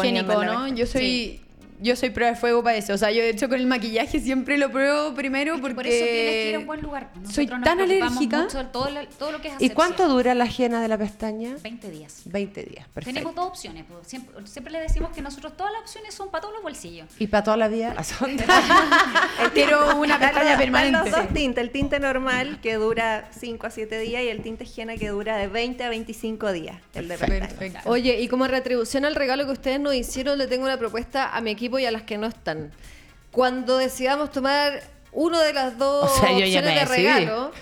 ¿no? Yo soy, yo soy prueba de fuego para eso. O sea, yo de hecho con el maquillaje siempre lo pruebo primero Es que porque... por eso tienes que ir a un buen lugar. Nosotros soy tan alérgica. mucho todo, lo- todo lo que es ¿Y cuánto dura la henna de la pestaña? 20 días. 20 días, perfecto. Tenemos dos opciones. pues, Siempre, siempre le decimos que nosotros todas las opciones son para todos los bolsillos. ¿Y para toda la vida? Son- *laughs* *laughs* Quiero una pestaña permanente. Los dos tintes, el tinte normal que dura 5 a 7 días y el tinte henna que dura de 20 a 25 días, el de pestaña. Perfecto. Oye, y como retribución al regalo que ustedes nos hicieron, le tengo una propuesta a mi equipo y a las que no están. Cuando decidamos tomar uno de las dos O sea, opciones me de regalo,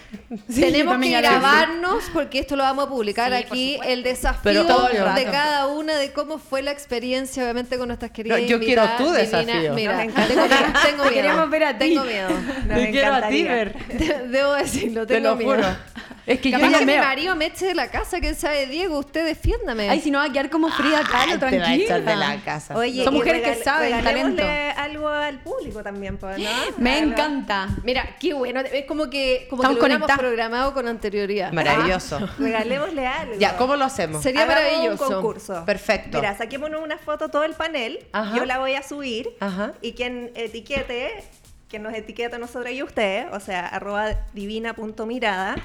Sí, tenemos que grabarnos porque esto lo vamos a publicar Sí, aquí, el desafío Pero todo el de cada una de cómo fue la experiencia, obviamente con nuestras queridas No, yo quiero invitadas, tu divinas. desafío. Mira, encanta. tengo, miedo, tengo Te miedo. queremos ver a ti. Tengo miedo. Te quiero a ti. Ver. De- *laughs* Debo decirlo, Te tengo lo miedo. juro. Es que yo Capaz ya que mi me... marido me eche de la casa, quién sabe, Diego, usted defiéndame. Ay, si no va a quedar como Frida Kahlo, Ay, te va a echar de tranquila. la casa. Oye, Son mujeres que saben, regalémosle talento. algo al público también, pues, ¿no? *laughs* Me Algo- encanta. Mira, qué bueno. Es como que, como que Estamos lo hubiéramos conectadas. programado con anterioridad. Maravilloso. Regalémosle algo. Ya, ¿cómo lo hacemos? Sería Hagamos maravilloso. un concurso. Perfecto. Mira, saquémonos una foto todo el panel. Ajá. Yo la voy a subir. Ajá. Y quien etiquete, quien nos etiquete a nosotros y a ustedes, o sea, arroba divina.mirada,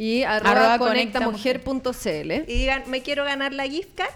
Y arroba Arroba conectamujer.cl. y digan, me quiero ganar la gift card.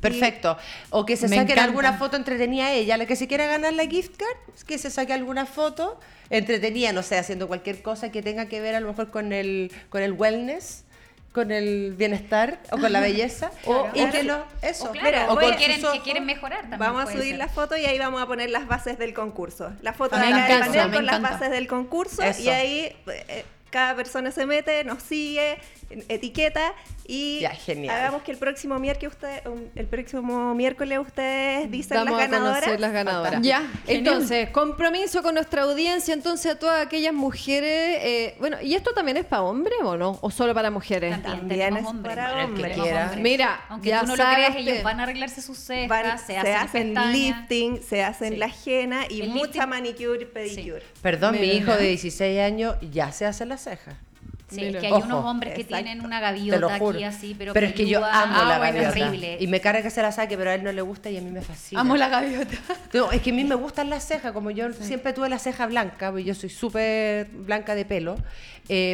Perfecto. O que se Me saquen encanta. alguna foto entretenida a ella. La que se quiera ganar la gift card, que se saque alguna foto entretenida, no sé, haciendo cualquier cosa que tenga que ver a lo mejor con el, con el wellness, con el bienestar o con la belleza. *laughs* Claro. y que lo, eso. O claro, o con quieren, que quieren mejorar también. Vamos a subir ser. la foto y ahí vamos a poner las bases del concurso. La foto Me de del encanta, panel con las bases del concurso Eso. y ahí eh, cada persona se mete, nos sigue, etiqueta y Ya, hagamos que el próximo miércoles usted, um, el próximo miércoles ustedes dicen Vamos las a conocer ganadoras. las ganadoras. Ya, genial. Entonces, compromiso con nuestra audiencia, entonces a todas aquellas mujeres. eh, bueno, ¿y esto también es para hombres o no? ¿O solo para mujeres? También, También es hombres. para hombres. Quiera. hombres. Mira, aunque ya tú no lo sabes creas, que- ellos van a arreglarse sus cejas, Van- se, se, hacen, hacen pestañas. lifting, se hacen Sí. la henna y El mucha lifting- manicure, pedicure. Perdón, mi hijo de 16 años ya se hace las cejas. Sí, Mira. es que hay Ojo. unos hombres que Exacto. tienen una gaviota aquí así, pero, es que yo amo Ah, la bueno, gaviota. horrible. Y me carga que se la saque, pero a él no le gusta y a mí me fascina. Amo la gaviota. *laughs* No, es que a mí me gustan las cejas, como yo siempre tuve la ceja blanca, porque yo soy súper blanca de pelo.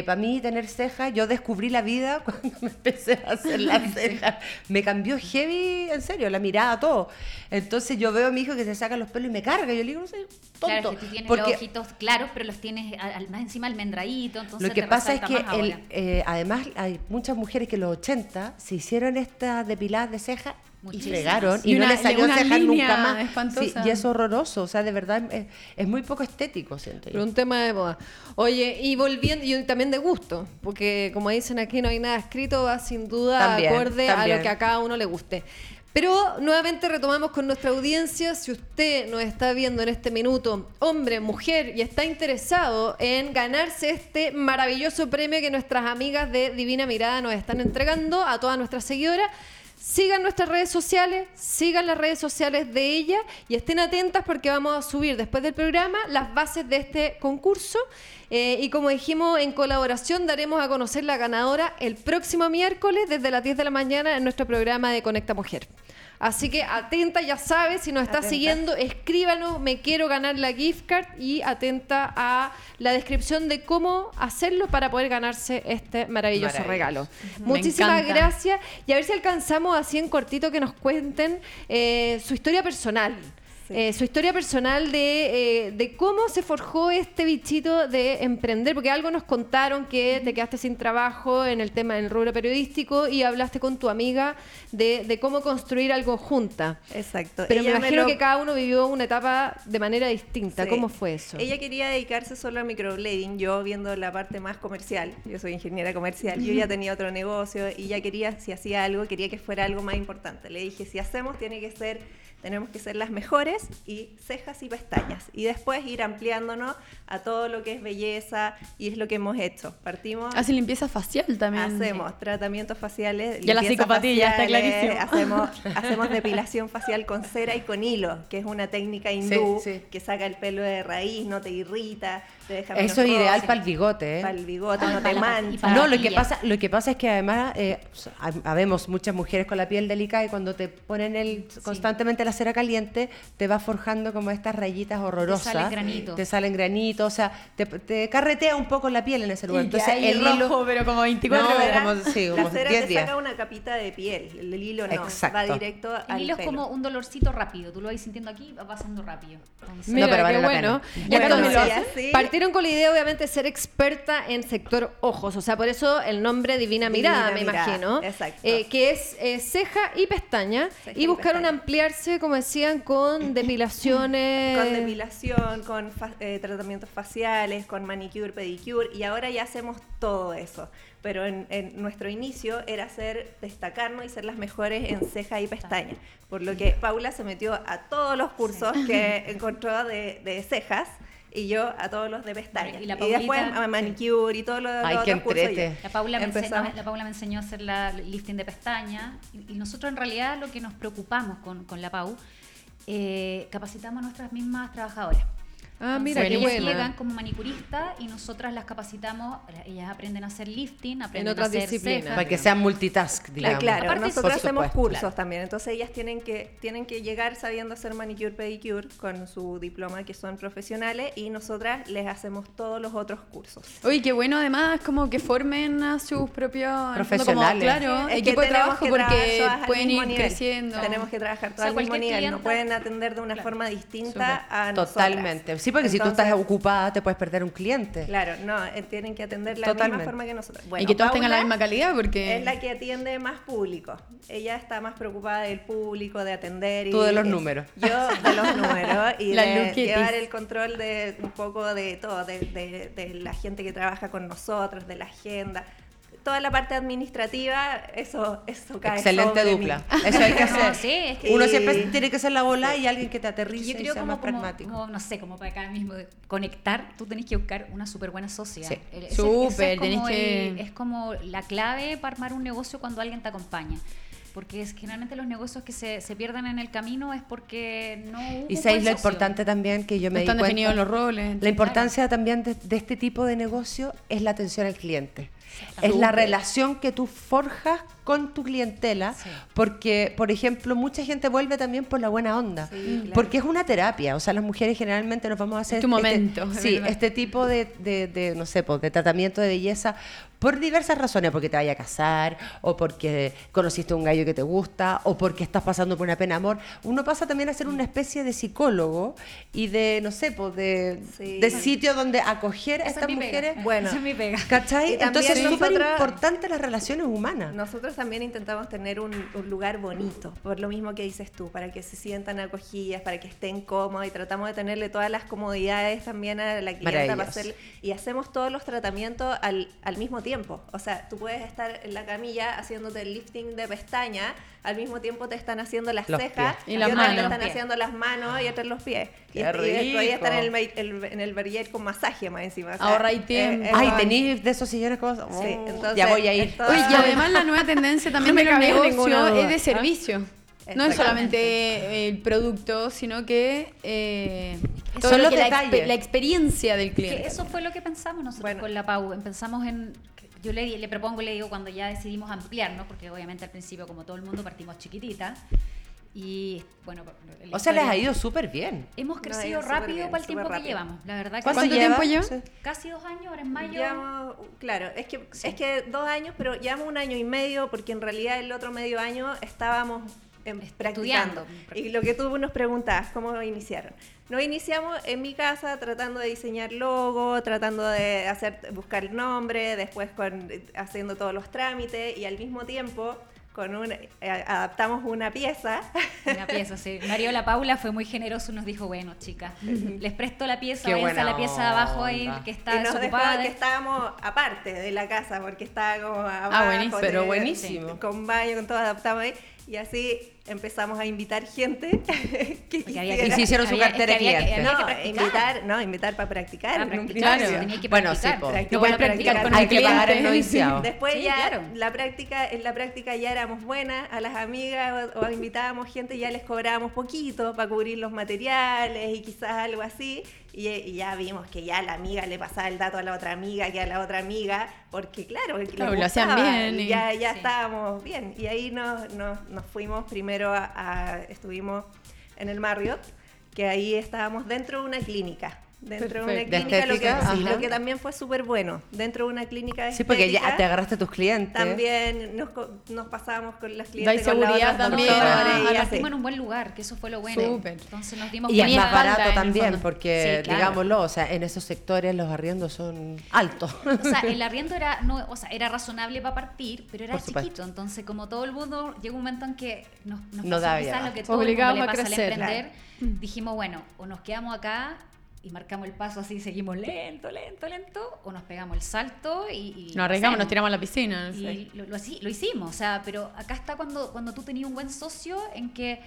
Para mí tener cejas, yo descubrí la vida *laughs* cuando me empecé a hacer las *laughs* cejas. Me cambió heavy, en serio, la mirada, todo. Entonces yo veo a mi hijo que se saca los pelos y me carga. Yo le digo, no sé, tonto. Claro, es que tú tienes porque los ojitos claros, pero los tienes al- más encima almendradito, entonces lo que te pasa es que el- eh, además hay muchas mujeres que en los 80 se hicieron estas depiladas de cejas y Muchísimas. fregaron y, Y no les salió una cejas línea nunca más. espantosa. Sí, y es horroroso, o sea, de verdad es, es muy poco estético, siento Pero yo. un tema de moda. Oye, y volviendo, y también de gusto, porque como dicen aquí, no hay nada escrito, va sin duda También, acorde a lo que a cada uno le guste. Pero nuevamente retomamos con nuestra audiencia. Si usted nos está viendo en este minuto, hombre, mujer, y está interesado en ganarse este maravilloso premio que nuestras amigas de Divina Mirada nos están entregando a todas nuestras seguidoras, Sigan nuestras redes sociales, sigan las redes sociales de ella y estén atentas porque vamos a subir después del programa las bases de este concurso. Eh, y como dijimos, en colaboración daremos a conocer la ganadora el próximo miércoles desde las 10 de la mañana en nuestro programa de Conecta Mujer. Así que atenta, ya sabes, si nos está Atenta. siguiendo, escríbanos, me quiero ganar la gift card y atenta a la descripción de cómo hacerlo para poder ganarse este maravilloso Maravilloso. regalo. Muchísimas gracias y a ver si alcanzamos así en cortito que nos cuenten eh, su historia personal. Sí. Eh, su historia personal de, eh, de cómo se forjó este bichito de emprender, porque algo nos contaron que te quedaste sin trabajo en el tema del rubro periodístico y hablaste con tu amiga de, de cómo construir algo junta. Exacto. Pero me imagino lo- que cada uno vivió una etapa de manera distinta. Sí. ¿Cómo fue eso? Ella quería dedicarse solo al microblading, yo viendo la parte más comercial, yo soy ingeniera comercial, yo ya tenía otro negocio y ya quería, si hacía algo, quería que fuera algo más importante. Le dije, si hacemos, tiene que ser, tenemos que ser las mejores y cejas y pestañas. Y después ir ampliándonos a todo lo que es belleza y es lo que hemos hecho. Partimos... Hace limpieza facial también. Hacemos tratamientos faciales. Ya la psicopatía, está faciales, clarísimo. Hacemos, *laughs* hacemos depilación facial con cera y con hilo, que es una técnica hindú sí. que saca el pelo de raíz, no te irrita, te deja menos Eso es ideal para el bigote, ¿eh? Para el bigote, Ah, no para te mancha. No, lo que pasa, lo que pasa es que además eh, hab- habemos muchas mujeres con la piel delicada y cuando te ponen el constantemente la cera caliente te va forjando como estas rayitas horrorosas. salen granitos. Te salen granitos, o sea, te, te carretea un poco la piel en ese lugar. Y Entonces ya el rojo, hilo pero como 24 No, horas. como- sí, como la cera 10 te días. saca una capita de piel, el hilo no, Exacto. va directo al El hilo es pelo. como un dolorcito rápido. Tú lo vas sintiendo aquí, va pasando rápido. Entonces, Mira, pero vale qué la bueno. pena. Bueno, entonces, sí, partieron con la idea, obviamente, de ser experta en sector ojos. O sea, por eso el nombre Divina Divina Mirada, me Mirada, imagino. exacto. Eh, que es eh, ceja y pestaña. Ceja y y buscaron pestaña. ampliarse, como decían, con *coughs* depilaciones. Con depilación, con fa- eh, tratamientos faciales, con manicure, pedicure, y ahora ya hacemos todo eso. Pero en, en nuestro inicio era ser, destacarnos y ser las mejores en ceja y pestaña. Por lo que Paula se metió a todos los cursos que encontró de, de cejas y yo a todos los de pestañas. Y la y después a manicure y todos los, Ay, los qué otros cursos. La Paula, me enseñó, la Paula me enseñó a hacer la lifting de pestaña y, y nosotros en realidad lo que nos preocupamos con, con la Pau eh, capacitamos a nuestras mismas trabajadoras. Ah, Entonces, mira, qué ellas buena. llegan como manicuristas y nosotras las capacitamos, ellas aprenden a hacer lifting, aprenden otras a hacer disciplinas. cejas. Para que sean multitask, Claro, digamos. claro, Aparte, nosotros por hacemos supuesto, cursos claro. también, entonces ellas tienen que, tienen que llegar sabiendo hacer manicure, pedicure con su diploma que son profesionales y nosotras les hacemos todos los otros cursos. Uy, qué bueno además como que formen a sus propios en el fondo, como, Profesionales. claro, Es que equipo de tenemos trabajo que porque todas al pueden mismo ir nivel. creciendo. Tenemos que trabajar todo O sea, al mismo cualquier nivel, no clienta- pueden atender de una Claro. forma distinta Súper. a nosotras. Totalmente. Sí, porque si tú estás Entonces, ocupada te puedes perder un cliente. Claro, no, eh, tienen que atender la Totalmente. misma forma que nosotros. y Bueno, que todas tengan la misma calidad porque Es la que atiende más público. Ella está más preocupada del público, de atender. Y Tú de los es- números. *laughs* Yo de los números y La de llevar el control de un poco de todo, de, de- de la gente que trabaja con nosotros, de la agenda. Toda la parte administrativa, eso, eso cae Excelente sobre dupla. mí. Eso hay que *laughs* No, hacer. sí, es que- Uno Y- siempre tiene que ser la bola y alguien que te aterrice Yo y creo sea como, más pragmático. como, no sé, como para acá mismo conectar, tú tenés que buscar una súper buena socia. Sí. El- Súper, es tenés que- el- Es como la clave para armar un negocio cuando alguien te acompaña. Porque es, generalmente los negocios que se, se pierden en el camino es porque no hubo Y sabéis lo importante también que yo me di están cuenta. definidos los roles. La importancia también de, de este tipo de negocio es la atención al cliente. Es la relación que tú forjas con tu clientela, Sí. porque, por ejemplo, mucha gente vuelve también por la buena onda, Sí, claro. porque es una terapia, o sea, las mujeres generalmente nos vamos a hacer tu momento, *laughs* es sí, verdad. este tipo de, de- de, no sé, pues, de tratamiento de belleza por diversas razones, porque te vaya a casar, o porque conociste a un gallo que te gusta, o porque estás pasando por una pena de amor. Uno pasa también a ser una especie de psicólogo y de, no sé, pues, de, Sí. de sitio donde acoger a Esa es estas pega. mujeres. Bueno. *laughs* Esa es mi pega. ¿Cachai? Entonces es súper importante las relaciones humanas. Nosotros también intentamos tener un, un lugar bonito, por lo mismo que dices tú, para que se sientan acogidas, para que estén cómodas y tratamos de tenerle todas las comodidades también a la clienta para hacerle, y hacemos todos los tratamientos al, al mismo tiempo. O sea, tú puedes estar en la camilla haciéndote el lifting de pestaña, al mismo tiempo te están haciendo las Los cejas pies. Y las otras te manos. están haciendo las manos y otras los pies. *gasps* Qué y, y todavía están en el, el- en el barrier con masaje más encima. o sea, Ahorráis tiempo. eh, Ay, tenéis de esos sillones Sí, entonces, ya voy a ir. y *laughs* además la nueva tendencia también *laughs* No de me los negocios es de servicio. No es solamente el producto, sino que eh, Son todo lo los que la, la experiencia del Que cliente. eso fue lo que pensamos nosotros Bueno. con la PAU. Empezamos en. Yo le, le propongo, le digo, cuando ya decidimos ampliarnos, porque obviamente al principio, como todo el mundo, partimos chiquitita. Y bueno, la O sea, les ha ido súper bien. Hemos No, crecido súper rápido bien, para el tiempo súper que rápido. llevamos. La verdad que ¿Cuánto sí. tiempo lleva? Sí. Casi dos años, ahora en mayo. Llevamos, claro, es que, es que dos años, pero llevamos un año y medio, porque en realidad el otro medio año estábamos em, practicando. Estudiando. Y lo que tú nos preguntabas, ¿cómo iniciaron? Nos iniciamos en mi casa tratando de diseñar logo, tratando de hacer, buscar el nombre, después con, haciendo todos los trámites y al mismo tiempo con un, eh, adaptamos una pieza Una pieza, sí. *laughs* Mario La Paula fue muy generoso y nos dijo, bueno, chicas, les presto la pieza, Qué váyanse a la pieza de abajo ahí que y está nos dejó desocupada. que estábamos aparte de la casa porque estaba como abajo. buenísimo. Pero buenísimo. Con baño, con todo adaptado ahí. Y así empezamos a invitar gente *laughs* que había se hicieron su cartera que de que- clientes. no, invitar, no, invitar para practicar. En un tenía que Bueno, sí, practicar. po. Practicar, con Hay el que pagar el noviciado. *laughs* Después Sí, ya claro. la práctica, en la práctica ya éramos buenas, a las amigas o, o invitábamos gente y ya les cobrábamos poquito para cubrir los materiales y quizás algo así. Y, y ya vimos que ya la amiga le pasaba el dato a la otra amiga, que a la otra amiga, porque claro, Claro, lo hacían bien y- ya, ya Sí. estábamos bien. Y ahí nos, nos, nos fuimos primero a, a- estuvimos en el Marriott, que ahí estábamos dentro de una clínica. Dentro de una Perfecto. ¿De clínica, lo que, sí, lo que también fue súper bueno. Dentro de una clínica de Sí, porque ya estética, te agarraste a tus clientes. también nos, nos pasábamos con las clientes con las seguridad otras también. doctoras Ah, partimos en un buen lugar, que eso fue lo bueno. Súper. Entonces nos dimos Y es más barato también, porque Sí, claro. digámoslo, o sea, en esos sectores los arriendos son altos. O sea, el *laughs* arriendo era, no, o sea, era razonable para partir, pero era chiquito. Entonces, como todo el mundo, llegó un momento en que nos, nos No pasó daba quizás ya. lo que todo Obligados el mundo a le pasa crecer. al emprender. Dijimos, bueno, o nos quedamos acá y marcamos el paso así, seguimos lento, lento, lento, o nos pegamos el salto y... y Nos arriesgamos, nos tiramos a la piscina. no Y lo así- lo hicimos, o sea, pero acá está cuando, cuando tú tenías un buen socio en que,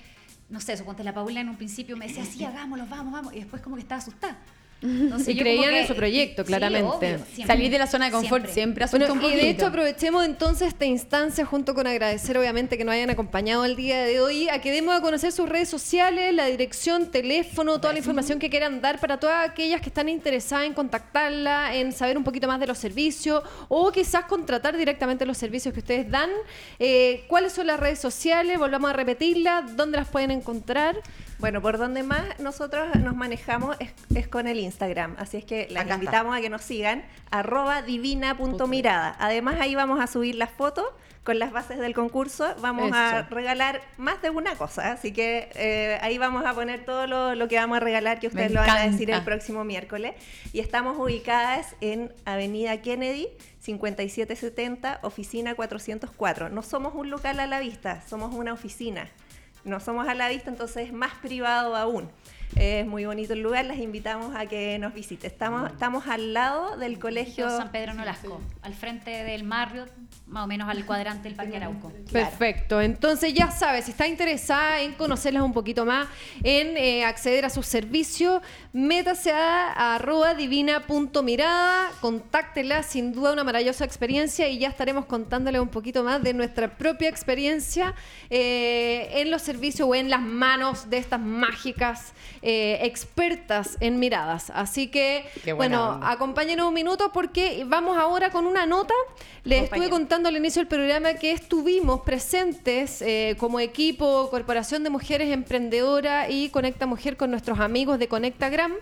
no sé, suponte la Paula en un principio me decía, sí, hagámoslo, vamos, vamos, y después como que estaba asustada. Entonces, Y creían en su proyecto, Sí, claramente. obvio. Salir de la zona de confort siempre, Siempre. asusta Bueno, un y de hecho aprovechemos entonces esta instancia junto con agradecer obviamente que nos hayan acompañado el día de hoy, a que demos a conocer sus redes sociales, la dirección, teléfono, toda la información que quieran dar para todas aquellas que están interesadas en contactarla, en saber un poquito más de los servicios o quizás contratar directamente los servicios que ustedes dan. Eh, ¿Cuáles son las redes sociales? Volvamos a repetirlas. ¿Dónde las pueden encontrar? Bueno, por donde más nosotros nos manejamos es, es con el Instagram. Así es que está. invitamos a que nos sigan, arroba divina.mirada. Además, ahí vamos a subir las fotos con las bases del concurso. Vamos a regalar más de una cosa. Así que eh, ahí vamos a poner todo lo, lo que vamos a regalar, que Me ustedes lo van a decir el próximo miércoles. Y estamos ubicadas en Avenida Kennedy. 5770, oficina 404. No somos un local a la vista, somos una oficina. No somos a la vista, entonces es más privado aún. Es muy bonito el lugar, las invitamos a que nos visiten. Estamos, estamos al lado del colegio. San Pedro Nolasco, al frente del Marriott, más o menos al cuadrante del Parque Arauco. Perfecto. Entonces ya sabes, si está interesada en conocerlas un poquito más, en eh, acceder a sus servicios, métase a arroba divina.mirada, contáctela, sin duda una maravillosa experiencia y ya estaremos contándole un poquito más de nuestra propia experiencia eh, en los servicios o en las manos de estas mágicas eh, expertas en miradas. Así que, bueno, onda. acompáñenos un minuto porque vamos ahora con una nota. Les estuve contando al inicio del programa que estuvimos presentes eh, como equipo, Corporación de Mujeres Emprendedoras y Conecta Mujer con nuestros amigos de Conectagram.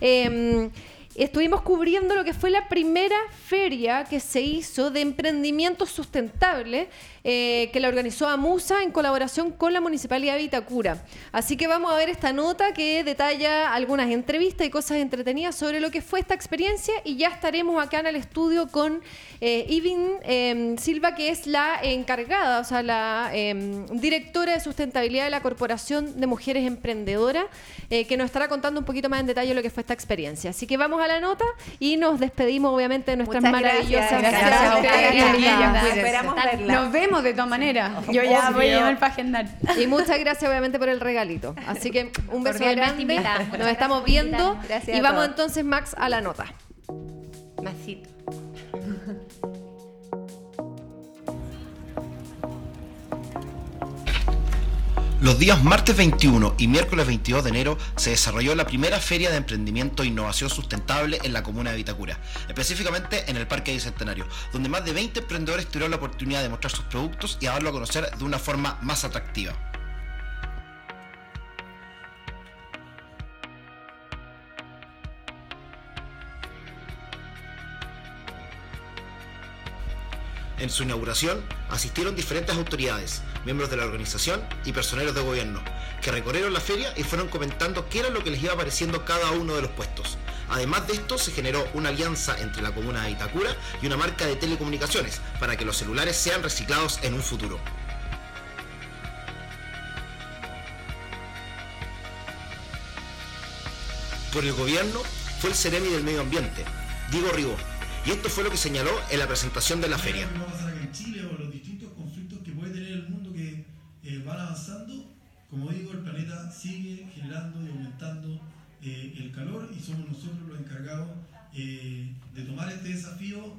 Eh, Estuvimos cubriendo lo que fue la primera feria que se hizo de emprendimiento sustentable eh, que la organizó AMUSA en colaboración con la Municipalidad de Vitacura. Así que vamos a ver esta nota que detalla algunas entrevistas y cosas entretenidas sobre lo que fue esta experiencia y ya estaremos acá en el estudio con eh, Ivin eh, Silva, que es la encargada, o sea, la eh, directora de sustentabilidad de la Corporación de Mujeres Emprendedoras, eh, que nos estará contando un poquito más en detalle lo que fue esta experiencia. Así que vamos a la nota y nos despedimos, obviamente, de nuestras Muchas maravillosas gracias. Gracias lindas. Esperamos verla. Nos vemos de todas maneras. Yo ya voy a llamar para agendar. *laughs* Y muchas gracias obviamente por el regalito. Así que un beso grande. Nos gracias estamos viendo. Gracias y vamos entonces Max a la nota. Masito. *laughs* Los días martes 21 y miércoles 22 de enero se desarrolló la primera feria de emprendimiento e innovación sustentable en la comuna de Vitacura, específicamente en el Parque Bicentenario, donde más de 20 emprendedores tuvieron la oportunidad de mostrar sus productos y darlo a conocer de una forma más atractiva. En su inauguración asistieron diferentes autoridades, miembros de la organización y personeros de gobierno, que recorrieron la feria y fueron comentando qué era lo que les iba apareciendo cada uno de los puestos. Además de esto, se generó una alianza entre la comuna de Itacura y una marca de telecomunicaciones para que los celulares sean reciclados en un futuro. Por el gobierno fue el Ceremi del Medio Ambiente, Diego Ribó, y esto fue lo que señaló en la presentación de la feria. Lo que va a pasar acá en Chile o los distintos conflictos que puede tener el mundo que eh, van avanzando, como digo, el planeta sigue generando y aumentando eh, el calor y somos nosotros los encargados eh, de tomar este desafío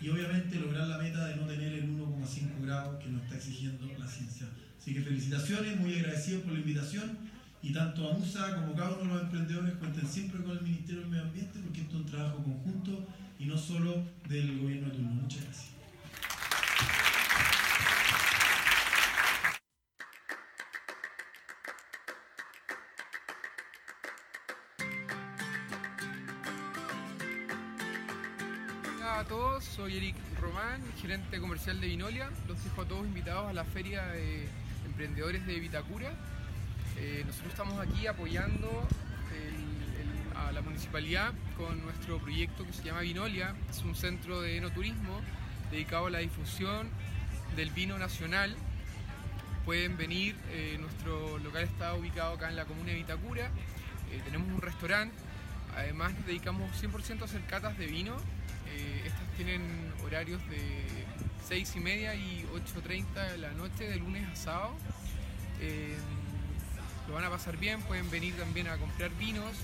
y obviamente lograr la meta de no tener el 1,5 grados que nos está exigiendo la ciencia. Así que felicitaciones, muy agradecidos por la invitación y tanto a MUSA como cada uno de los emprendedores cuenten siempre con el Ministerio del Medio Ambiente porque esto es un trabajo conjunto y no solo del gobierno de turno. Muchas gracias. Hola a todos, soy Eric Román, gerente comercial de Vinolia. Los dejo a todos invitados a la Feria de Emprendedores de Vitacura. Eh, nosotros estamos aquí apoyando a la municipalidad con nuestro proyecto que se llama Vinolia. Es un centro de enoturismo dedicado a la difusión del vino nacional. Pueden venir, eh, nuestro local está ubicado acá en la comuna de Vitacura. Eh, tenemos un restaurante, además nos dedicamos 100% a hacer catas de vino. Eh, estas tienen horarios de 6 y media y 8.30 de la noche, de lunes a sábado. Eh, lo van a pasar bien, pueden venir también a comprar vinos.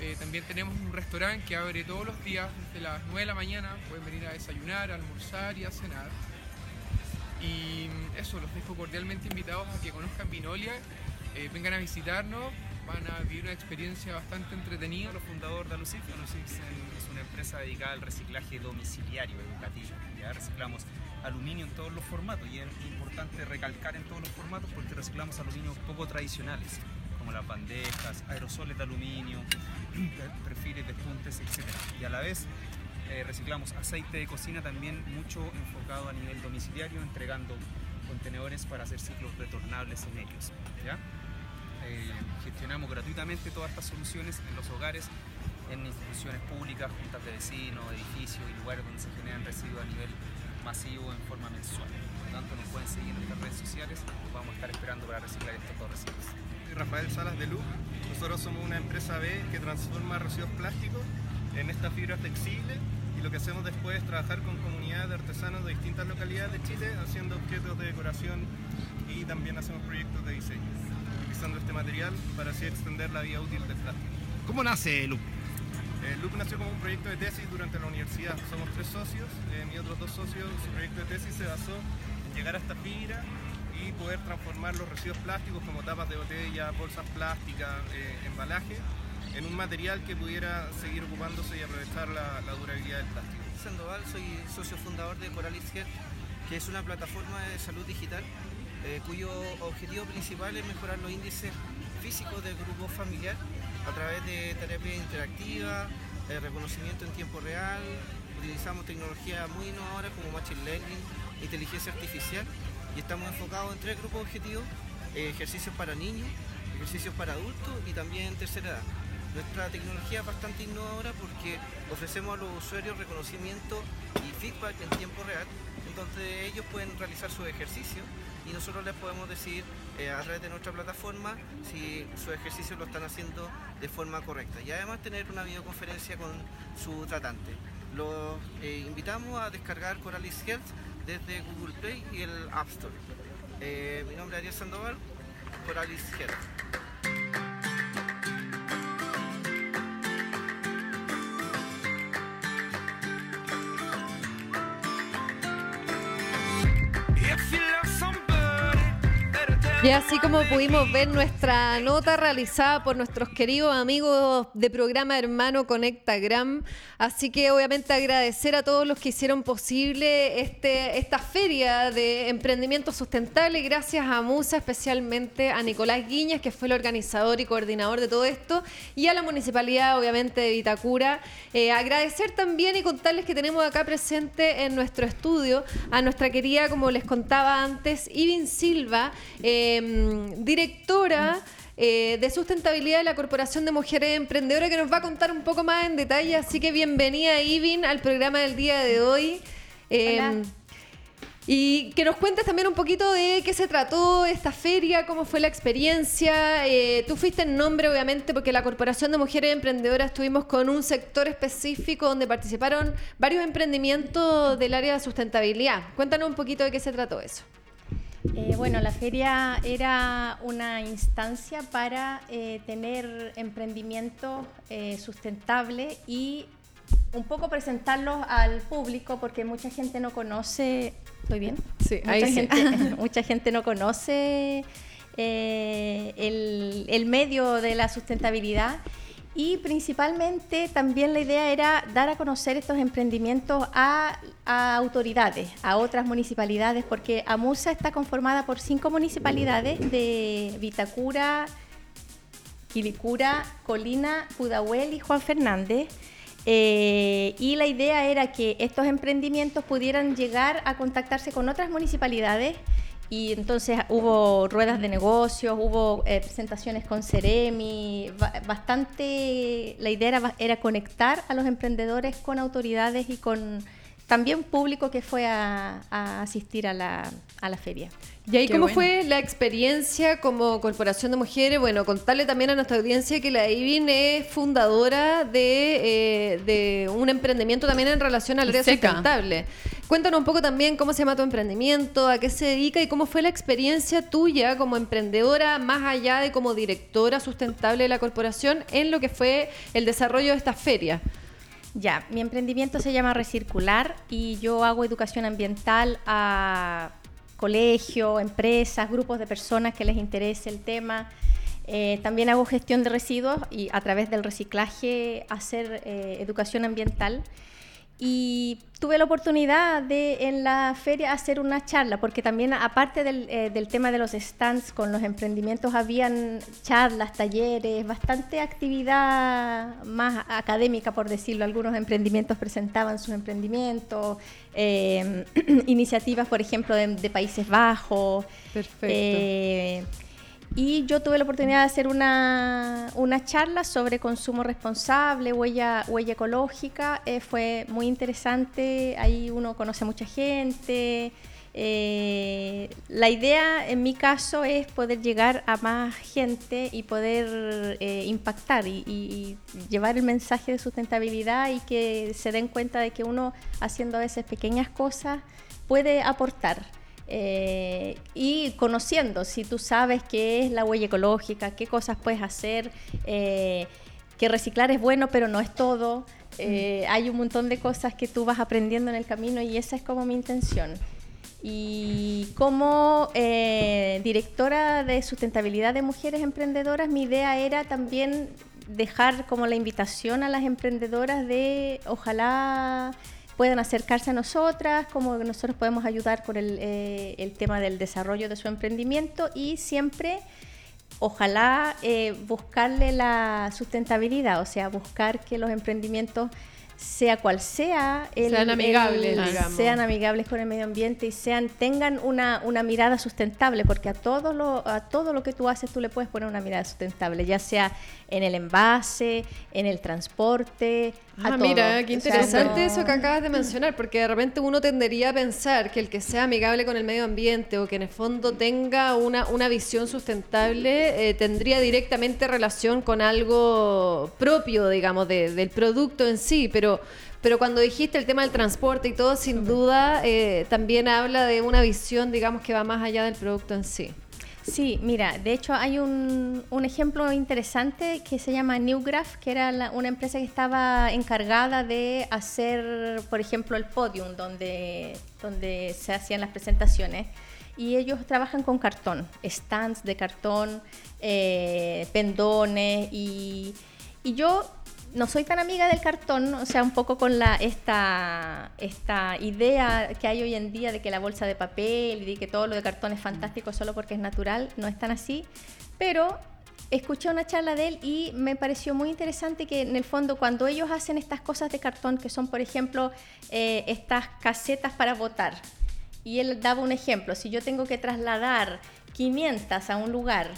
Eh, también tenemos un restaurante que abre todos los días desde las 9 de la mañana. Pueden venir a desayunar, a almorzar y a cenar. Y eso, los dejo cordialmente invitados a que conozcan Vinolia, eh, vengan a visitarnos, van a vivir una experiencia bastante entretenida. Los fundador de Alusif, Alusif es una empresa dedicada al reciclaje domiciliario educativo. Ya reciclamos aluminio en todos los formatos y es importante recalcar en todos los formatos porque reciclamos aluminio poco tradicionales como las bandejas, aerosoles de aluminio, perfiles, despuntes, etc. Y a la vez eh, reciclamos aceite de cocina también mucho enfocado a nivel domiciliario, entregando contenedores para hacer ciclos retornables en ellos. Eh, gestionamos gratuitamente todas estas soluciones en los hogares, en instituciones públicas, juntas de vecinos, edificios y lugares donde se generan residuos a nivel masivo en forma mensual. Por lo tanto, nos pueden seguir en nuestras redes sociales, vamos a estar esperando para reciclar estos dos residuos. Rafael Salas de Luz, nosotros somos una empresa B que transforma residuos plásticos en esta fibra flexible y lo que hacemos después es trabajar con comunidades de artesanos de distintas localidades de Chile haciendo objetos de decoración y también hacemos proyectos de diseño, utilizando este material para así extender la vida útil del plástico. ¿Cómo nace Loop? El Loop nació como un proyecto de tesis durante la universidad. Somos tres socios, eh, mis otros dos socios, su proyecto de tesis se basó en llegar a esta fibra y poder transformar los residuos plásticos como tapas de botella, bolsas plásticas, eh, embalaje, en un material que pudiera seguir ocupándose y aprovechar la, durabilidad del plástico. Sandoval, soy socio fundador de Coralis Health, que es una plataforma de salud digital eh, cuyo objetivo principal es mejorar los índices físicos del grupo familiar a través de terapia interactiva, eh, reconocimiento en tiempo real, utilizamos tecnología muy innovadora como Machine Learning, inteligencia artificial y estamos enfocados en tres grupos objetivos, eh, ejercicios para niños, ejercicios para adultos y también tercera edad. Nuestra tecnología es bastante innovadora porque ofrecemos a los usuarios reconocimiento y feedback en tiempo real, entonces ellos pueden realizar sus ejercicios y nosotros les podemos decir eh, a través de nuestra plataforma si su ejercicio lo están haciendo de forma correcta y además tener una videoconferencia con su tratante. Los eh, invitamos a descargar Coralis Health desde Google Play y el App Store. Eh, mi nombre es Ariel Sandoval, Coralis Health. Y así como pudimos ver nuestra nota realizada por nuestros queridos amigos de programa Hermano Conectagram, así que obviamente agradecer a todos los que hicieron posible este, esta feria de emprendimiento sustentable, gracias a Musa, especialmente a Nicolás Guiñas, que fue el organizador y coordinador de todo esto, y a la municipalidad obviamente de Vitacura. Eh, agradecer también y contarles que tenemos acá presente en nuestro estudio a nuestra querida, como les contaba antes, Ivin Silva. Eh, Em, directora eh, de sustentabilidad de la Corporación de Mujeres Emprendedoras, que nos va a contar un poco más en detalle. Así que bienvenida, Ivin, al programa del día de hoy. Em, y que nos cuentes también un poquito de qué se trató esta feria, cómo fue la experiencia. Eh, tú fuiste en nombre, obviamente, porque la Corporación de Mujeres Emprendedoras estuvimos con un sector específico donde participaron varios emprendimientos del área de sustentabilidad. Cuéntanos un poquito de qué se trató eso. Eh, bueno, la feria era una instancia para eh, tener emprendimientos eh, sustentables y un poco presentarlos al público porque mucha gente no conoce. ¿Estoy bien? Sí, mucha ahí gente, *laughs* mucha gente no conoce el, el medio de la sustentabilidad y principalmente también la idea era dar a conocer estos emprendimientos a, autoridades, a otras municipalidades, porque AMUSA está conformada por cinco municipalidades de Vitacura, Quilicura, Colina, Pudahuel y Juan Fernández. Eh, y la idea era que estos emprendimientos pudieran llegar a contactarse con otras municipalidades y entonces hubo ruedas de negocios, hubo eh, presentaciones con Ceremi, bastante, la idea era, conectar a los emprendedores con autoridades y con también público que fue a, a asistir a la, a la feria. ¿Y ahí Qué cómo bueno. fue la experiencia como Corporación de Mujeres? Bueno, contarle también a nuestra audiencia que la IBIN es fundadora de, eh, de un emprendimiento también en relación al área sustentable. Cuéntanos un poco también cómo se llama tu emprendimiento, a qué se dedica y cómo fue la experiencia tuya como emprendedora, más allá de como directora sustentable de la corporación, en lo que fue el desarrollo de esta feria. Ya, mi emprendimiento se llama Recircular y yo hago educación ambiental a colegio, empresas, grupos de personas que les interese el tema. Eh, también hago gestión de residuos y a través del reciclaje hacer eh, educación ambiental. Y tuve la oportunidad de en la feria hacer una charla, porque también aparte del, eh, del tema de los stands con los emprendimientos, habían charlas, talleres, bastante actividad más académica, por decirlo. Algunos emprendimientos presentaban sus emprendimientos, eh, *clears throat* iniciativas, por ejemplo, de, de Países Bajos. Perfecto. Eh, y yo tuve la oportunidad de hacer una, una charla sobre consumo responsable, huella, huella ecológica. Eh, fue muy interesante, ahí uno conoce a mucha gente. Eh, la idea en mi caso es poder llegar a más gente y poder eh, impactar y, llevar el mensaje de sustentabilidad y que se den cuenta de que uno haciendo a veces pequeñas cosas puede aportar. Eh, y conociendo, si tú sabes qué es la huella ecológica, qué cosas puedes hacer, eh, que reciclar es bueno, pero no es todo. Eh, Hay un montón de cosas que tú vas aprendiendo en el camino y esa es como mi intención. Y como directora de sustentabilidad de mujeres emprendedoras, mi idea era también dejar como la invitación a las emprendedoras de ojalá puedan acercarse a nosotras, como nosotros podemos ayudar con el, eh, el tema del desarrollo de su emprendimiento y siempre ojalá eh, buscarle la sustentabilidad, o sea, buscar que los emprendimientos, sea cual sea, el- Sean amigables, el- sean amigables con el medio ambiente y sean tengan una, una mirada sustentable, porque a todo lo a todo lo que tú haces tú le puedes poner una mirada sustentable, ya sea en el envase, en el transporte, a Ah, todo. mira, qué O sea, interesante no- eso que acabas de mencionar, porque de repente uno tendería a pensar que el que sea amigable con el medio ambiente o que en el fondo tenga una, una visión sustentable eh, tendría directamente relación con algo propio, digamos, de- del producto en sí, pero... Pero cuando dijiste el tema del transporte y todo, sin duda, eh, también habla de una visión, digamos, que va más allá del producto en sí. Sí, mira, de hecho hay un, ejemplo interesante que se llama Newgraph, que era la- una empresa que estaba encargada de hacer, por ejemplo, el podium donde, donde se hacían las presentaciones. Y ellos trabajan con cartón, stands de cartón, eh, pendones y, y yo no soy tan amiga del cartón, o sea, un poco con la, esta, esta idea que hay hoy en día de que la bolsa de papel y de que todo lo de cartón es fantástico solo porque es natural, no es tan así, pero escuché una charla de él y me pareció muy interesante que en el fondo cuando ellos hacen estas cosas de cartón, que son por ejemplo eh, estas casetas para votar, y él daba un ejemplo, si yo tengo que trasladar 500 a un lugar,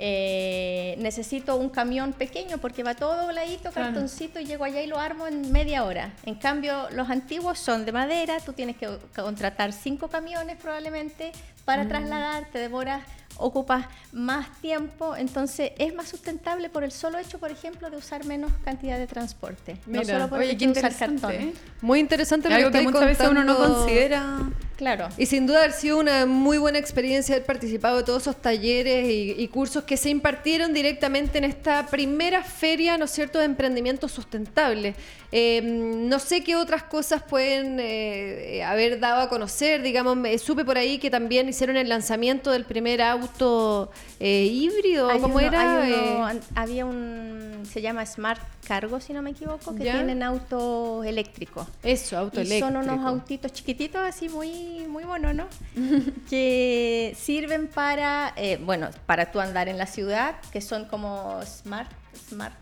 eh, necesito un camión pequeño porque va todo dobladito, Claro. cartoncito, y llego allá y lo armo en media hora. En cambio, los antiguos son de madera, tú tienes que contratar cinco camiones probablemente para Mm. trasladar, te devoras, ocupas más tiempo, entonces es más sustentable por el solo hecho, por ejemplo, de usar menos cantidad de transporte. no solo por oye, el qué hecho de usar cartón. ¿eh? Muy interesante lo Algo que estáis muchas veces uno no considera. Claro. Y sin duda haber sido una muy buena experiencia haber participado de todos esos talleres y, y cursos que se impartieron directamente en esta primera feria, ¿no es cierto?, de emprendimiento sustentable. Eh, no sé qué otras cosas pueden eh, haber dado a conocer, digamos, me, supe por ahí que también hicieron el lanzamiento del primer auto eh, híbrido, Hay ¿cómo uno- era? hay uno- Eh, había un, se llama Smart Cargo, si no me equivoco, que ¿Ya? tienen auto eléctrico. Eso, auto y Son unos eléctrico. autitos chiquititos, así muy, muy buenos, ¿no? *laughs* que sirven para, eh, bueno, para tú andar en la ciudad, que son como Smart, smart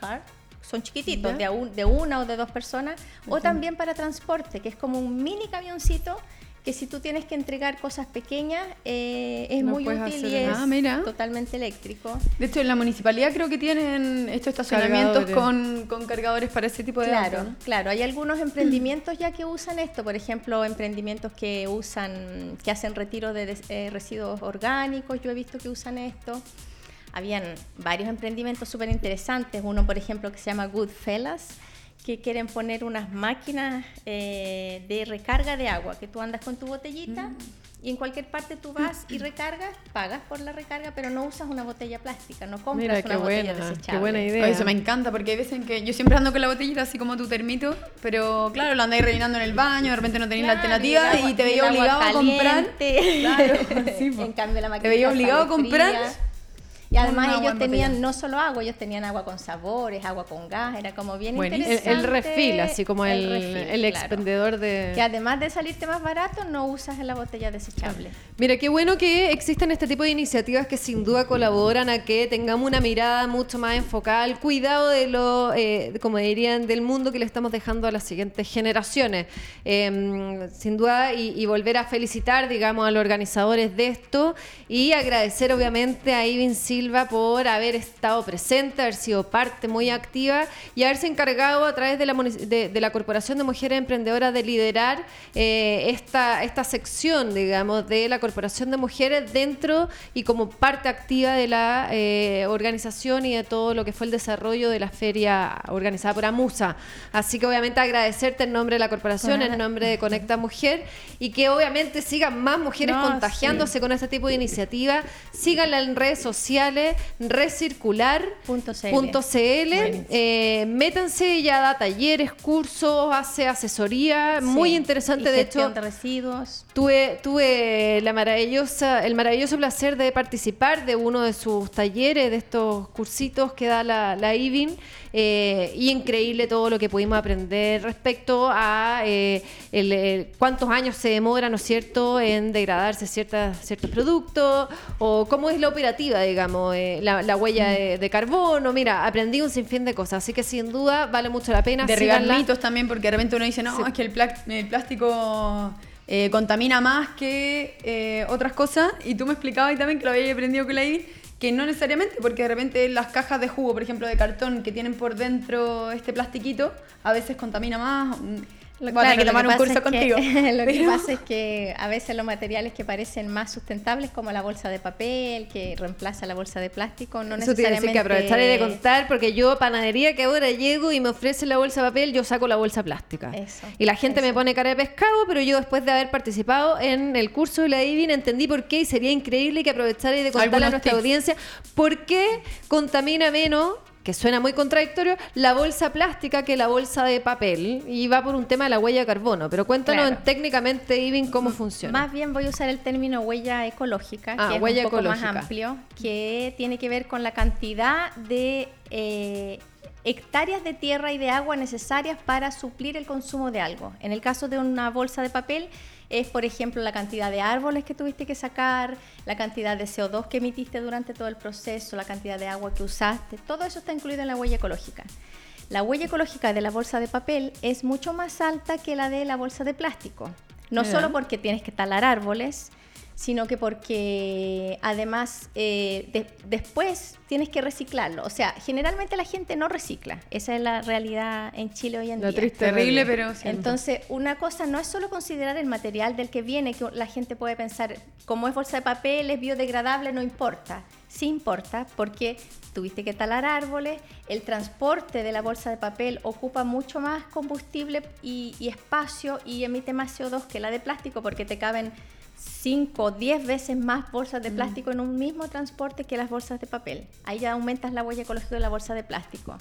Car. Son chiquititos, de, un- de una o de dos personas, o también para transporte, que es como un mini camioncito que si tú tienes que entregar cosas pequeñas, eh, es Lo muy útil hacer y es Ah, mira. totalmente eléctrico. De hecho, en la municipalidad creo que tienen estos estacionamientos Cargadores. con, con cargadores para ese tipo de Claro, auto, ¿no? claro. Hay algunos emprendimientos ya que usan esto, por ejemplo, emprendimientos que usan, que hacen retiro de des- eh, residuos orgánicos. Yo he visto que usan esto. Habían varios emprendimientos súper interesantes. Uno, por ejemplo, que se llama Goodfellas, que quieren poner unas máquinas eh, de recarga de agua, que tú andas con tu botellita. Y en cualquier parte tú vas y recargas, pagas por la recarga, pero no usas una botella plástica, no compras Mira, una qué botella buena, desechable. qué buena idea. Eso me encanta porque hay veces en que yo siempre ando con la botellita así como tu termito, pero claro, lo andáis rellenando en el baño, de repente no tenéis la Claro, alternativa y agua- y te veía obligado a comprar. caliente. *laughs* Claro, *laughs* sí, en cambio la Te veía obligado a comprar. fría. Y además ellos en tenían no solo agua, ellos tenían agua con sabores, agua con gas, era como bien Buenísimo. El- el interesante. refil, así como el- refil, el claro. expendedor de- Que además de salirte más barato, no usas la botella desechable. Mira, qué bueno que existen este tipo de iniciativas que sin duda colaboran a que tengamos una mirada mucho más enfocada al cuidado de lo, eh, como dirían, del mundo que le estamos dejando a las siguientes generaciones. Eh, sin duda, y, y volver a felicitar, digamos, a los organizadores de esto y agradecer obviamente a Ivin Silva por haber estado presente, haber sido parte muy activa y haberse encargado a través de la, de, de la Corporación de Mujeres Emprendedoras de liderar eh, esta, esta sección, digamos, de la Corporación de Mujeres dentro y como parte activa de la eh, organización y de todo lo que fue el desarrollo de la feria organizada por AMUSA. Así que obviamente agradecerte en nombre de la corporación, en nombre de Conecta Mujer y que obviamente sigan más mujeres No, contagiándose con este tipo de iniciativa. Síganla en redes sociales, recircular.cl. Eh, métanse, ella da talleres, cursos, hace asesoría, muy interesante. Y de hecho, de residuos. Tuve, tuve la maravillosa, el maravilloso placer de participar de uno de sus talleres, de estos cursitos que da la, la IVIN, eh, y increíble todo lo que pudimos aprender respecto a eh, el, el- cuántos años se demora, ¿no es cierto?, en degradarse ciertas, ciertos productos, o cómo es la operativa, digamos, eh, la, la huella de, de carbono. Mira, aprendí un sinfín de cosas, así que sin duda vale mucho la pena. Derribar mitos también, porque de repente uno dice, no, es que el, plástico eh, contamina más que eh, otras cosas. Y tú me explicabas y también que lo había aprendido con la Ivy, que no necesariamente, porque de repente las cajas de jugo, por ejemplo, de cartón que tienen por dentro este plastiquito, a veces contamina más. Voy a tener que tomar lo un que curso pasa es que- contigo. *laughs* lo que Pero- pasa es que a veces los materiales que parecen más sustentables, como la bolsa de papel, que reemplaza la bolsa de plástico, no Eso necesariamente... decir que aprovecharé de contar, porque yo, panadería que ahora llego y me ofrecen la bolsa de papel, yo saco la bolsa plástica. Eso, y la gente me pone cara de pescado, pero yo después de haber participado en el curso de la IVIN entendí por qué y sería increíble que aprovechara de contarle a nuestra tips. audiencia por qué contamina menos que suena muy contradictorio, la bolsa plástica que la bolsa de papel y va por un tema de la huella de carbono. Pero cuéntanos Claro. en- técnicamente, Ivin, cómo funciona. Más bien voy a usar el término huella ecológica, Ah, que es huella un poco ecológica. más amplio, que tiene que ver con la cantidad de eh, hectáreas de tierra y de agua necesarias para suplir el consumo de algo. En el caso de una bolsa de papel es, por ejemplo, la cantidad de árboles que tuviste que sacar, la cantidad de CO2 que emitiste durante todo el proceso, la cantidad de agua que usaste. Todo eso está incluido en la huella ecológica. La huella ecológica de la bolsa de papel es mucho más alta que la de la bolsa de plástico. No solo porque tienes que talar árboles, sino que porque además eh, de- después tienes que reciclarlo. O sea, generalmente la gente no recicla. Esa es la realidad en Chile hoy en La día. triste Terrible, pero. Entonces, una cosa no es solo considerar el material del que viene, que la gente puede pensar, como es bolsa de papel, es biodegradable, no importa. Sí importa porque tuviste que talar árboles, el transporte de la bolsa de papel ocupa mucho más combustible y, y espacio y emite más CO2 que la de plástico porque te caben 5 o 10 veces más bolsas de Mm. plástico en un mismo transporte que las bolsas de papel. Ahí ya aumentas la huella ecológica de la bolsa de plástico.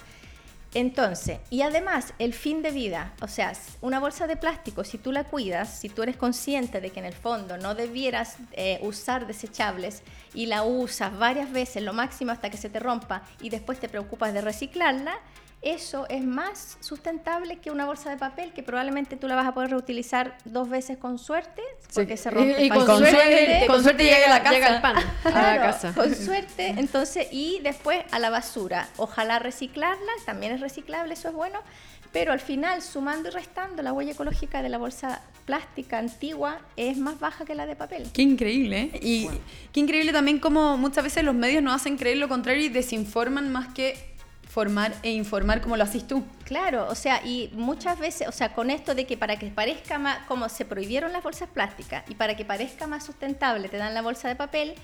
Entonces, y además el fin de vida, o sea, una bolsa de plástico, si tú la cuidas, si tú eres consciente de que en el fondo no debieras eh, usar desechables y la usas varias veces, lo máximo hasta que se te rompa, y después te preocupas de reciclarla, eso es más sustentable que una bolsa de papel que probablemente tú la vas a poder reutilizar dos veces con suerte, porque se rompe Y, y con, suerte, con suerte llega, a la casa. Llega el pan *laughs* a la casa. Con suerte, entonces, y después a la basura. Ojalá reciclarla, también es reciclable, eso es bueno. Pero al final, sumando y restando, la huella ecológica de la bolsa plástica antigua es más baja que la de papel. Qué increíble. ¿eh? Y qué increíble también como muchas veces los medios nos hacen creer lo contrario y desinforman más que formar e informar como lo haces tú. Claro, o sea, y muchas veces, o sea, con esto de que para que parezca más, como se prohibieron las bolsas plásticas y para que parezca más sustentable te dan la bolsa de papel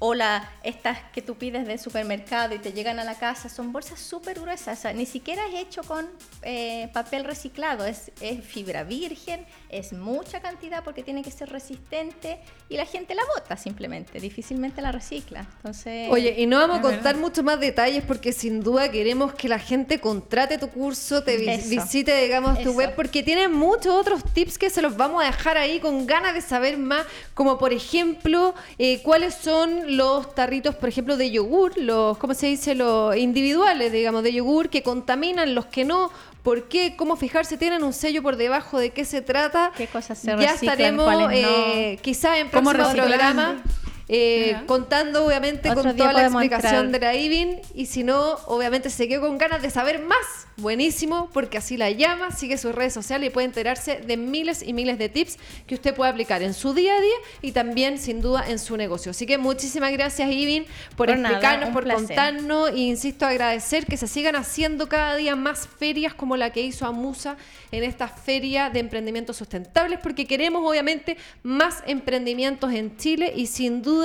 o la, estas que tú pides del supermercado y te llegan a la casa, son bolsas súper gruesas, o sea, ni siquiera es hecho con eh, papel reciclado, es, es fibra virgen, es mucha cantidad porque tiene que ser resistente y la gente la bota simplemente, difícilmente la recicla. Entonces, Oye, y no vamos a contar verdad. mucho más detalles porque sin duda queremos que la gente contrate tu curso, te vi- Eso. visite, digamos, tu Eso. web, porque tiene muchos otros tips que se los vamos a dejar ahí con ganas de saber más, como por ejemplo, eh, cuáles son los tarritos, por ejemplo, de yogur, los, ¿cómo se dice? Los individuales, digamos, de yogur que contaminan, los que no. ¿Por qué? ¿Cómo fijarse? ¿Tienen un sello por debajo de qué se trata? ¿Qué cosas se ya reciclan, estaremos cuáles no? eh, quizás en ¿Cómo próximo programa eh, contando obviamente Otro con toda la explicación entrar. de la IBIN y si no, obviamente se quedó con ganas de saber más, buenísimo, porque así la llama, sigue sus redes sociales y puede enterarse de miles y miles de tips que usted puede aplicar en su día a día y también sin duda en su negocio. Así que muchísimas gracias IBIN por, explicarnos, por placer. contarnos e insisto agradecer que se sigan haciendo cada día más ferias como la que hizo Amusa en esta feria de emprendimientos sustentables porque queremos obviamente más emprendimientos en Chile y sin duda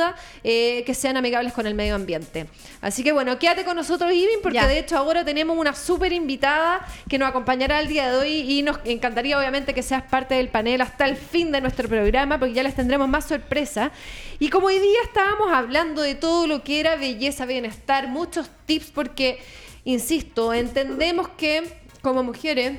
eh, que sean amigables con el medio ambiente. Así que bueno, quédate con nosotros Ivin porque Ya. de hecho ahora tenemos una súper invitada que nos acompañará el día de hoy y nos encantaría obviamente que seas parte del panel hasta el fin de nuestro programa porque ya les tendremos más sorpresa. Y como hoy día estábamos hablando de todo lo que era belleza, bienestar, muchos tips porque, insisto, entendemos que como mujeres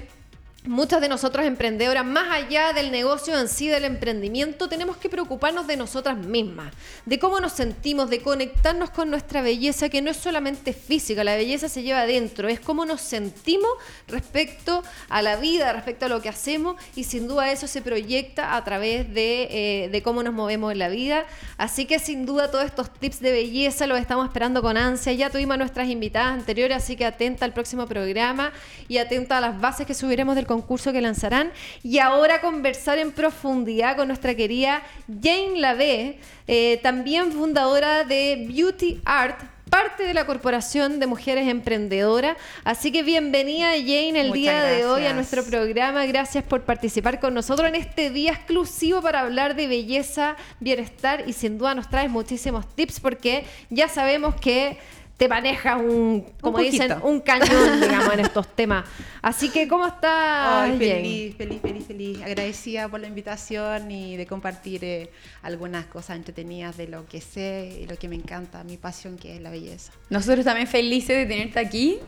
Muchas de nosotras emprendedoras, más allá del negocio en sí, del emprendimiento, tenemos que preocuparnos de nosotras mismas, de cómo nos sentimos, de conectarnos con nuestra belleza, que no es solamente física, la belleza se lleva adentro, es cómo nos sentimos respecto a la vida, respecto a lo que hacemos, y sin duda eso se proyecta a través de, eh, cómo nos movemos en la vida. Así que sin duda todos estos tips de belleza los estamos esperando con ansia. Ya tuvimos a nuestras invitadas anteriores, así que atenta al próximo programa y atenta a las bases que subiremos del concurso que lanzarán. Y ahora conversar en profundidad con nuestra querida Jane Lave, eh, también fundadora de Beauty Art parte de la Corporación de Mujeres Emprendedoras. Así que bienvenida Jane el Muchas día de hoy a nuestro programa. Gracias por participar con nosotros en este día exclusivo para hablar de belleza, bienestar y sin duda nos traes muchísimos tips porque ya sabemos que te manejas un, como poquito. dicen, un cañón, *laughs* digamos, en estos temas. Así que, ¿cómo estás, Ay, feliz, feliz, feliz, feliz. Agradecida por la invitación y de compartir eh, algunas cosas entretenidas de lo que sé y lo que me encanta, mi pasión que es la belleza. Nosotros también felices de tenerte aquí,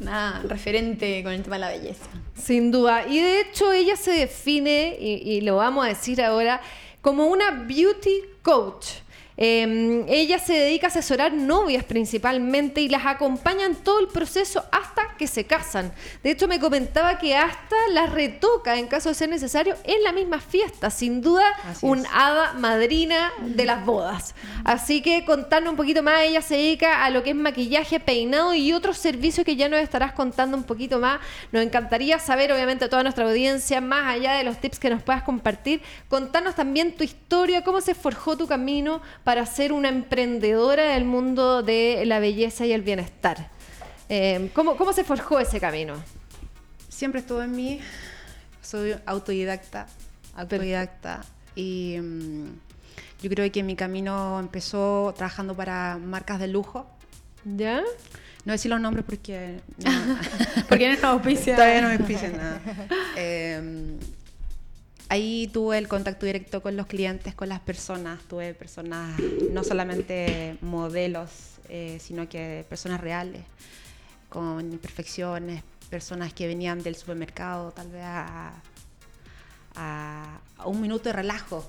una referente con el tema de la belleza. Sin duda. Y de hecho ella se define, y, y lo vamos a decir ahora, como una beauty coach. Eh, ella se dedica a asesorar novias principalmente y las acompaña en todo el proceso hasta que se casan. De hecho, me comentaba que hasta las retoca en caso de ser necesario en la misma fiesta. Sin duda, un hada madrina de las bodas. Así que contarnos un poquito más, ella se dedica a lo que es maquillaje, peinado y otros servicios que ya nos estarás contando un poquito más. Nos encantaría saber, obviamente, a toda nuestra audiencia, más allá de los tips que nos puedas compartir, contarnos también tu historia, cómo se forjó tu camino para ser una emprendedora del mundo de la belleza y el bienestar. Eh, ¿cómo, ¿Cómo se forjó ese camino? Siempre estuvo en mí, soy autodidacta, autodidacta y mm, yo creo que mi camino empezó trabajando para marcas de lujo. ¿Ya? No decir los nombres porque... *laughs* no- Porque no auspicia. Todavía no me auspician nada. Eh, ahí tuve el contacto directo con los clientes, con las personas. Tuve personas, no solamente modelos, eh, sino que personas reales, con imperfecciones, personas que venían del supermercado, tal vez a, a- a un minuto de relajo.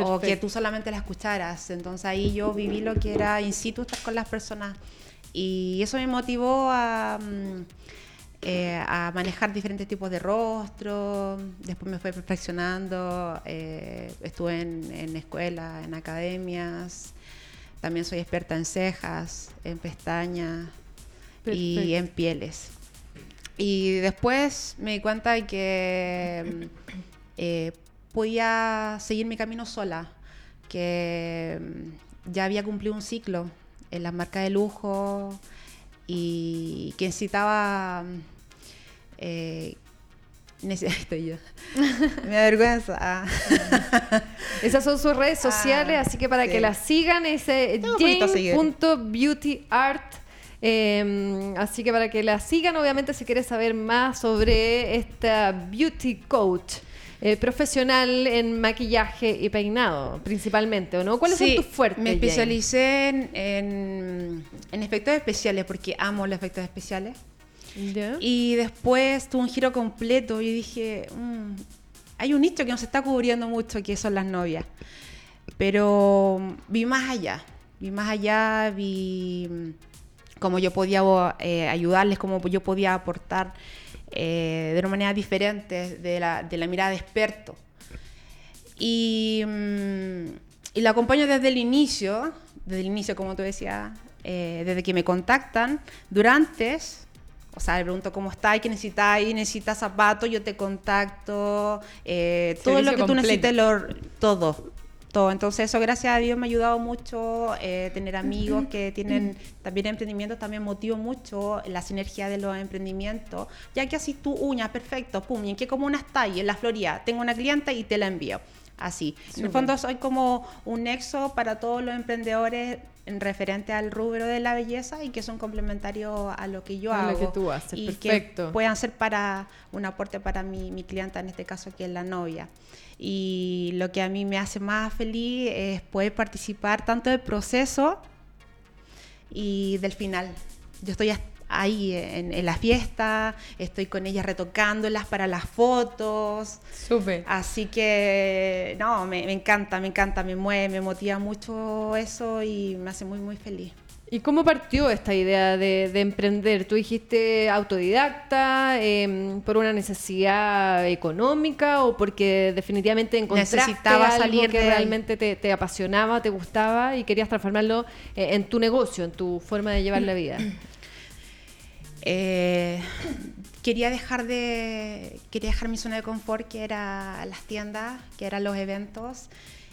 O que Perfecto. tú solamente la escucharas. Entonces ahí yo viví lo que era in situ estar con las personas. Y eso me motivó a, mm, a manejar diferentes tipos de rostro, después me fui perfeccionando, eh, estuve en, en escuela, en academias, también soy experta en cejas, en pestañas y en pieles. Y después me di cuenta de que mm, eh, podía seguir mi camino sola, que mm, ya había cumplido un ciclo en la marca de lujo y que necesitaba... mm, eh, *laughs* estoy yo. Me da vergüenza. *laughs* Esas son sus redes sociales, Ah, así que para sí. que las sigan es eh, jane.beautyart. Eh, así que para que la sigan, obviamente si quieres saber más sobre esta beauty coach eh, profesional en maquillaje y peinado, principalmente, ¿o no? ¿Cuáles Sí, son tus fuertes? Me especialicé en, en, en efectos especiales porque amo los efectos especiales. Y después tuve un giro completo y dije, "Mm, hay un nicho que nos está cubriendo mucho, que son las novias. Pero vi más allá, vi más allá, vi mm, cómo yo podía eh, ayudarles, cómo yo podía aportar eh, de una manera diferente, de la, de la mirada de experto. Y, mm, y la acompaño desde el inicio, desde el inicio, como tú decías, eh, desde que me contactan, durante, o sea, le pregunto cómo está, qué necesitáis, necesitas zapatos, yo te contacto, eh, todo lo que tú completo. necesites, lo- todo. Todo. Entonces eso gracias a Dios me ha ayudado mucho, eh, tener amigos que tienen también emprendimientos, también motivo mucho la sinergia de los emprendimientos, ya que así tú uñas, perfecto, pum, ¿y en qué comuna estás? Y en la Florida, tengo una clienta y te la envío. Así. En el fondo soy como un nexo para todos los emprendedores en referente al rubro de la belleza y que son complementarios a lo que yo A lo hago. que tú haces, y perfecto. que puedan ser para un aporte para mi, mi clienta, en este caso que es la novia. Y lo que a mí me hace más feliz es poder participar tanto del proceso y del final. Yo estoy ahí en, en la fiesta, estoy con ellas retocándolas para las fotos. Súper. Así que, no, me, me encanta, me encanta, me mueve, me motiva mucho eso y me hace muy, muy feliz. ¿Y cómo partió esta idea de, de emprender? Tú dijiste autodidacta, eh, por una necesidad económica o porque definitivamente encontraste Necesitaba algo salir que de realmente te, te apasionaba, te gustaba y querías transformarlo eh, en tu negocio, en tu forma de llevar la vida. *clears throat* Eh, quería dejar de quería dejar mi zona de confort que era las tiendas que eran los eventos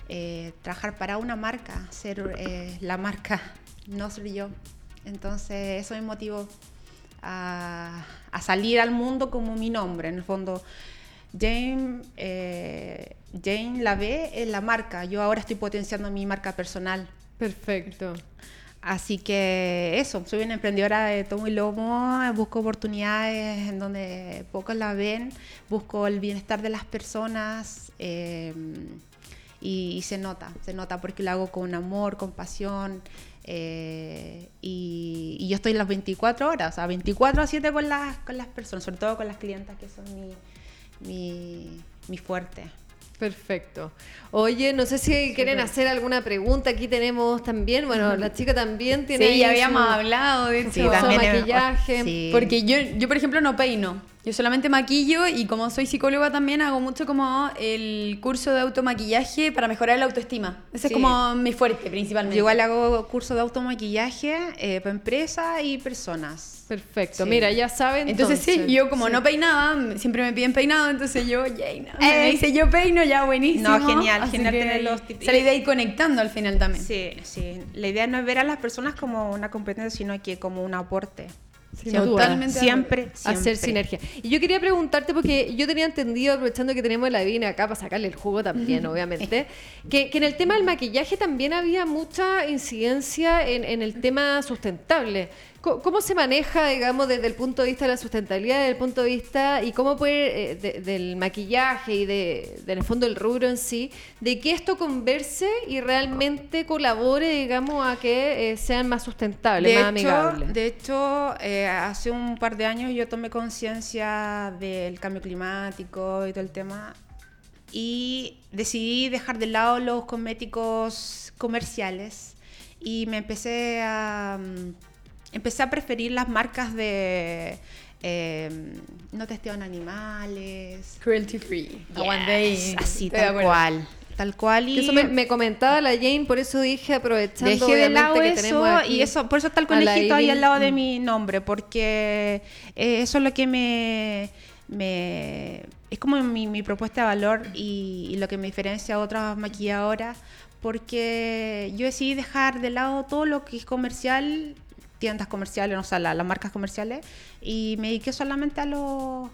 eh, trabajar para una marca ser eh, la marca no ser yo. Entonces eso me motivó a, a salir al mundo como mi nombre. En el fondo Jane eh, Jane la ve es la marca. Yo ahora estoy potenciando mi marca personal. Perfecto. Así que eso, soy una emprendedora de tomo y lomo, busco oportunidades en donde pocos la ven, busco el bienestar de las personas eh, y, y se nota, se nota porque lo hago con amor, con pasión eh, y, y yo estoy las 24 horas, o sea, 24 a 7 con las, con las personas, sobre todo con las clientas que son mi, mi, mi fuerte. Perfecto. Oye, no sé si quieren hacer alguna pregunta. Aquí tenemos también, bueno, la chica también *laughs* tiene. Sí, ya habíamos su- hablado de su hecho. maquillaje. Sí. Porque yo, yo, por ejemplo, no peino. Yo solamente maquillo y como soy psicóloga también hago mucho como el curso de automaquillaje para mejorar la autoestima. Ese Sí. es como mi fuerte principalmente. Yo igual hago curso de automaquillaje eh, para empresas y personas. Perfecto. Sí. Mira, ya saben. Entonces, sí, yo como sí. no peinaba, siempre me piden peinado, entonces yo, yay, no. Eh. me dice yo peino, ya buenísimo. No, genial, Así genial tener ahí- los tips. esa es la idea de ir conectando al final también. Sí, sí. La idea no es ver a las personas como una competencia, sino que como un aporte. Sin Siempre. Siempre, siempre. Hacer sinergia. Y yo quería preguntarte, porque yo tenía entendido, aprovechando que tenemos la Vina acá para sacarle el jugo también, obviamente, *laughs* que, que en el tema del maquillaje también había mucha incidencia en, en el tema sustentable. ¿Cómo se maneja, digamos, desde el punto de vista de la sustentabilidad, desde el punto de vista, y cómo puede, eh, de- del maquillaje y de, del fondo del rubro en sí, de que esto converse y realmente colabore, digamos, a que eh, sean más sustentables, De más hecho, amigables? de hecho eh, hace un par de años yo tomé conciencia del cambio climático y todo el tema y decidí dejar de lado los cosméticos comerciales y me empecé a mm, empecé a preferir las marcas de eh, no testeo en animales. Cruelty free. Yes. Así, Estoy tal cual. Tal cual. Y Eso me, me comentaba la Jane, por eso dije aprovechando Dejé de lado que eso tenemos aquí y eso, por eso está el conejito ahí al lado de mi nombre, porque eh, eso es lo que me, me es como mi, mi propuesta de valor y, y lo que me diferencia a otras maquilladoras, porque yo decidí dejar de lado todo lo que es comercial, tiendas comerciales, o sea, la- las marcas comerciales, y me dediqué solamente a los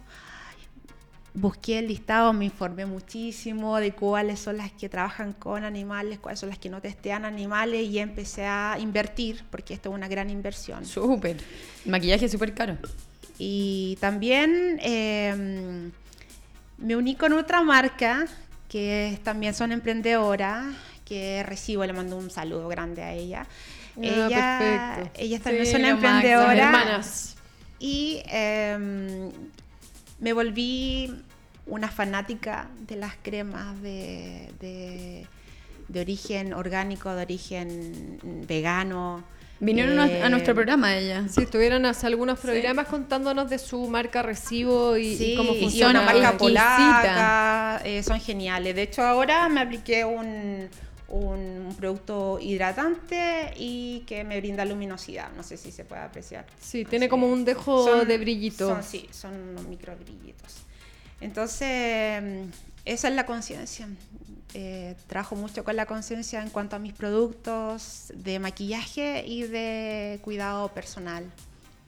busqué el listado, me informé muchísimo de cuáles son las que trabajan con animales, cuáles son las que no testean animales y empecé a invertir, porque esto es una gran inversión. Súper. Maquillaje súper caro. Y también eh, me uní con otra marca que también son emprendedoras, que recibo, le mando un saludo grande a ella. Ah, ella, perfecto. ellas también Sí, máximo, emprendedoras. hermanas. Y eh, me volví una fanática de las cremas de, de- de origen orgánico, de origen vegano. Vinieron a- a nuestro programa ella. Sí, estuvieron hace algunos programas contándonos de su marca Recibo y, y cómo y funciona. son marca Exquisita. polaca, eh, son geniales. De hecho, ahora me apliqué un, un producto hidratante y que me brinda luminosidad. No sé si se puede apreciar. Sí, tiene como un dejo de brillito. son- sí, son unos micro brillitos. Entonces, esa es la conciencia. Eh, trabajo mucho con la conciencia en cuanto a mis productos de maquillaje y de cuidado personal.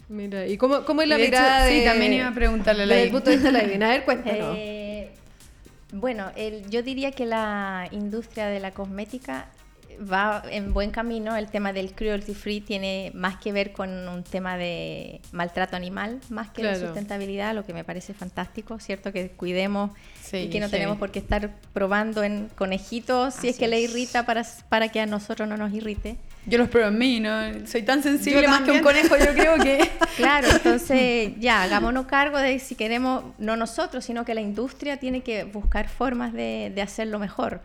Mira, ¿y cómo, cómo es la De hecho, mirada sí, de... también iba a preguntarle a la desde el punto de vista de la? A ver, cuéntanos. Eh, bueno, el- yo diría que la industria de la cosmética va en buen camino. El tema del cruelty free tiene más que ver con un tema de maltrato animal, más que de sustentabilidad, lo que me parece fantástico, ¿cierto? Que cuidemos Sí, y que no tenemos por qué estar probando en conejitos si es que le irrita para, para que a nosotros no nos irrite. Yo los pruebo en mí, ¿no? Soy tan sensible más que un conejo, yo creo que... *laughs* Claro, entonces ya, hagámonos cargo de si queremos, no nosotros, sino que la industria tiene que buscar formas de, de hacerlo mejor.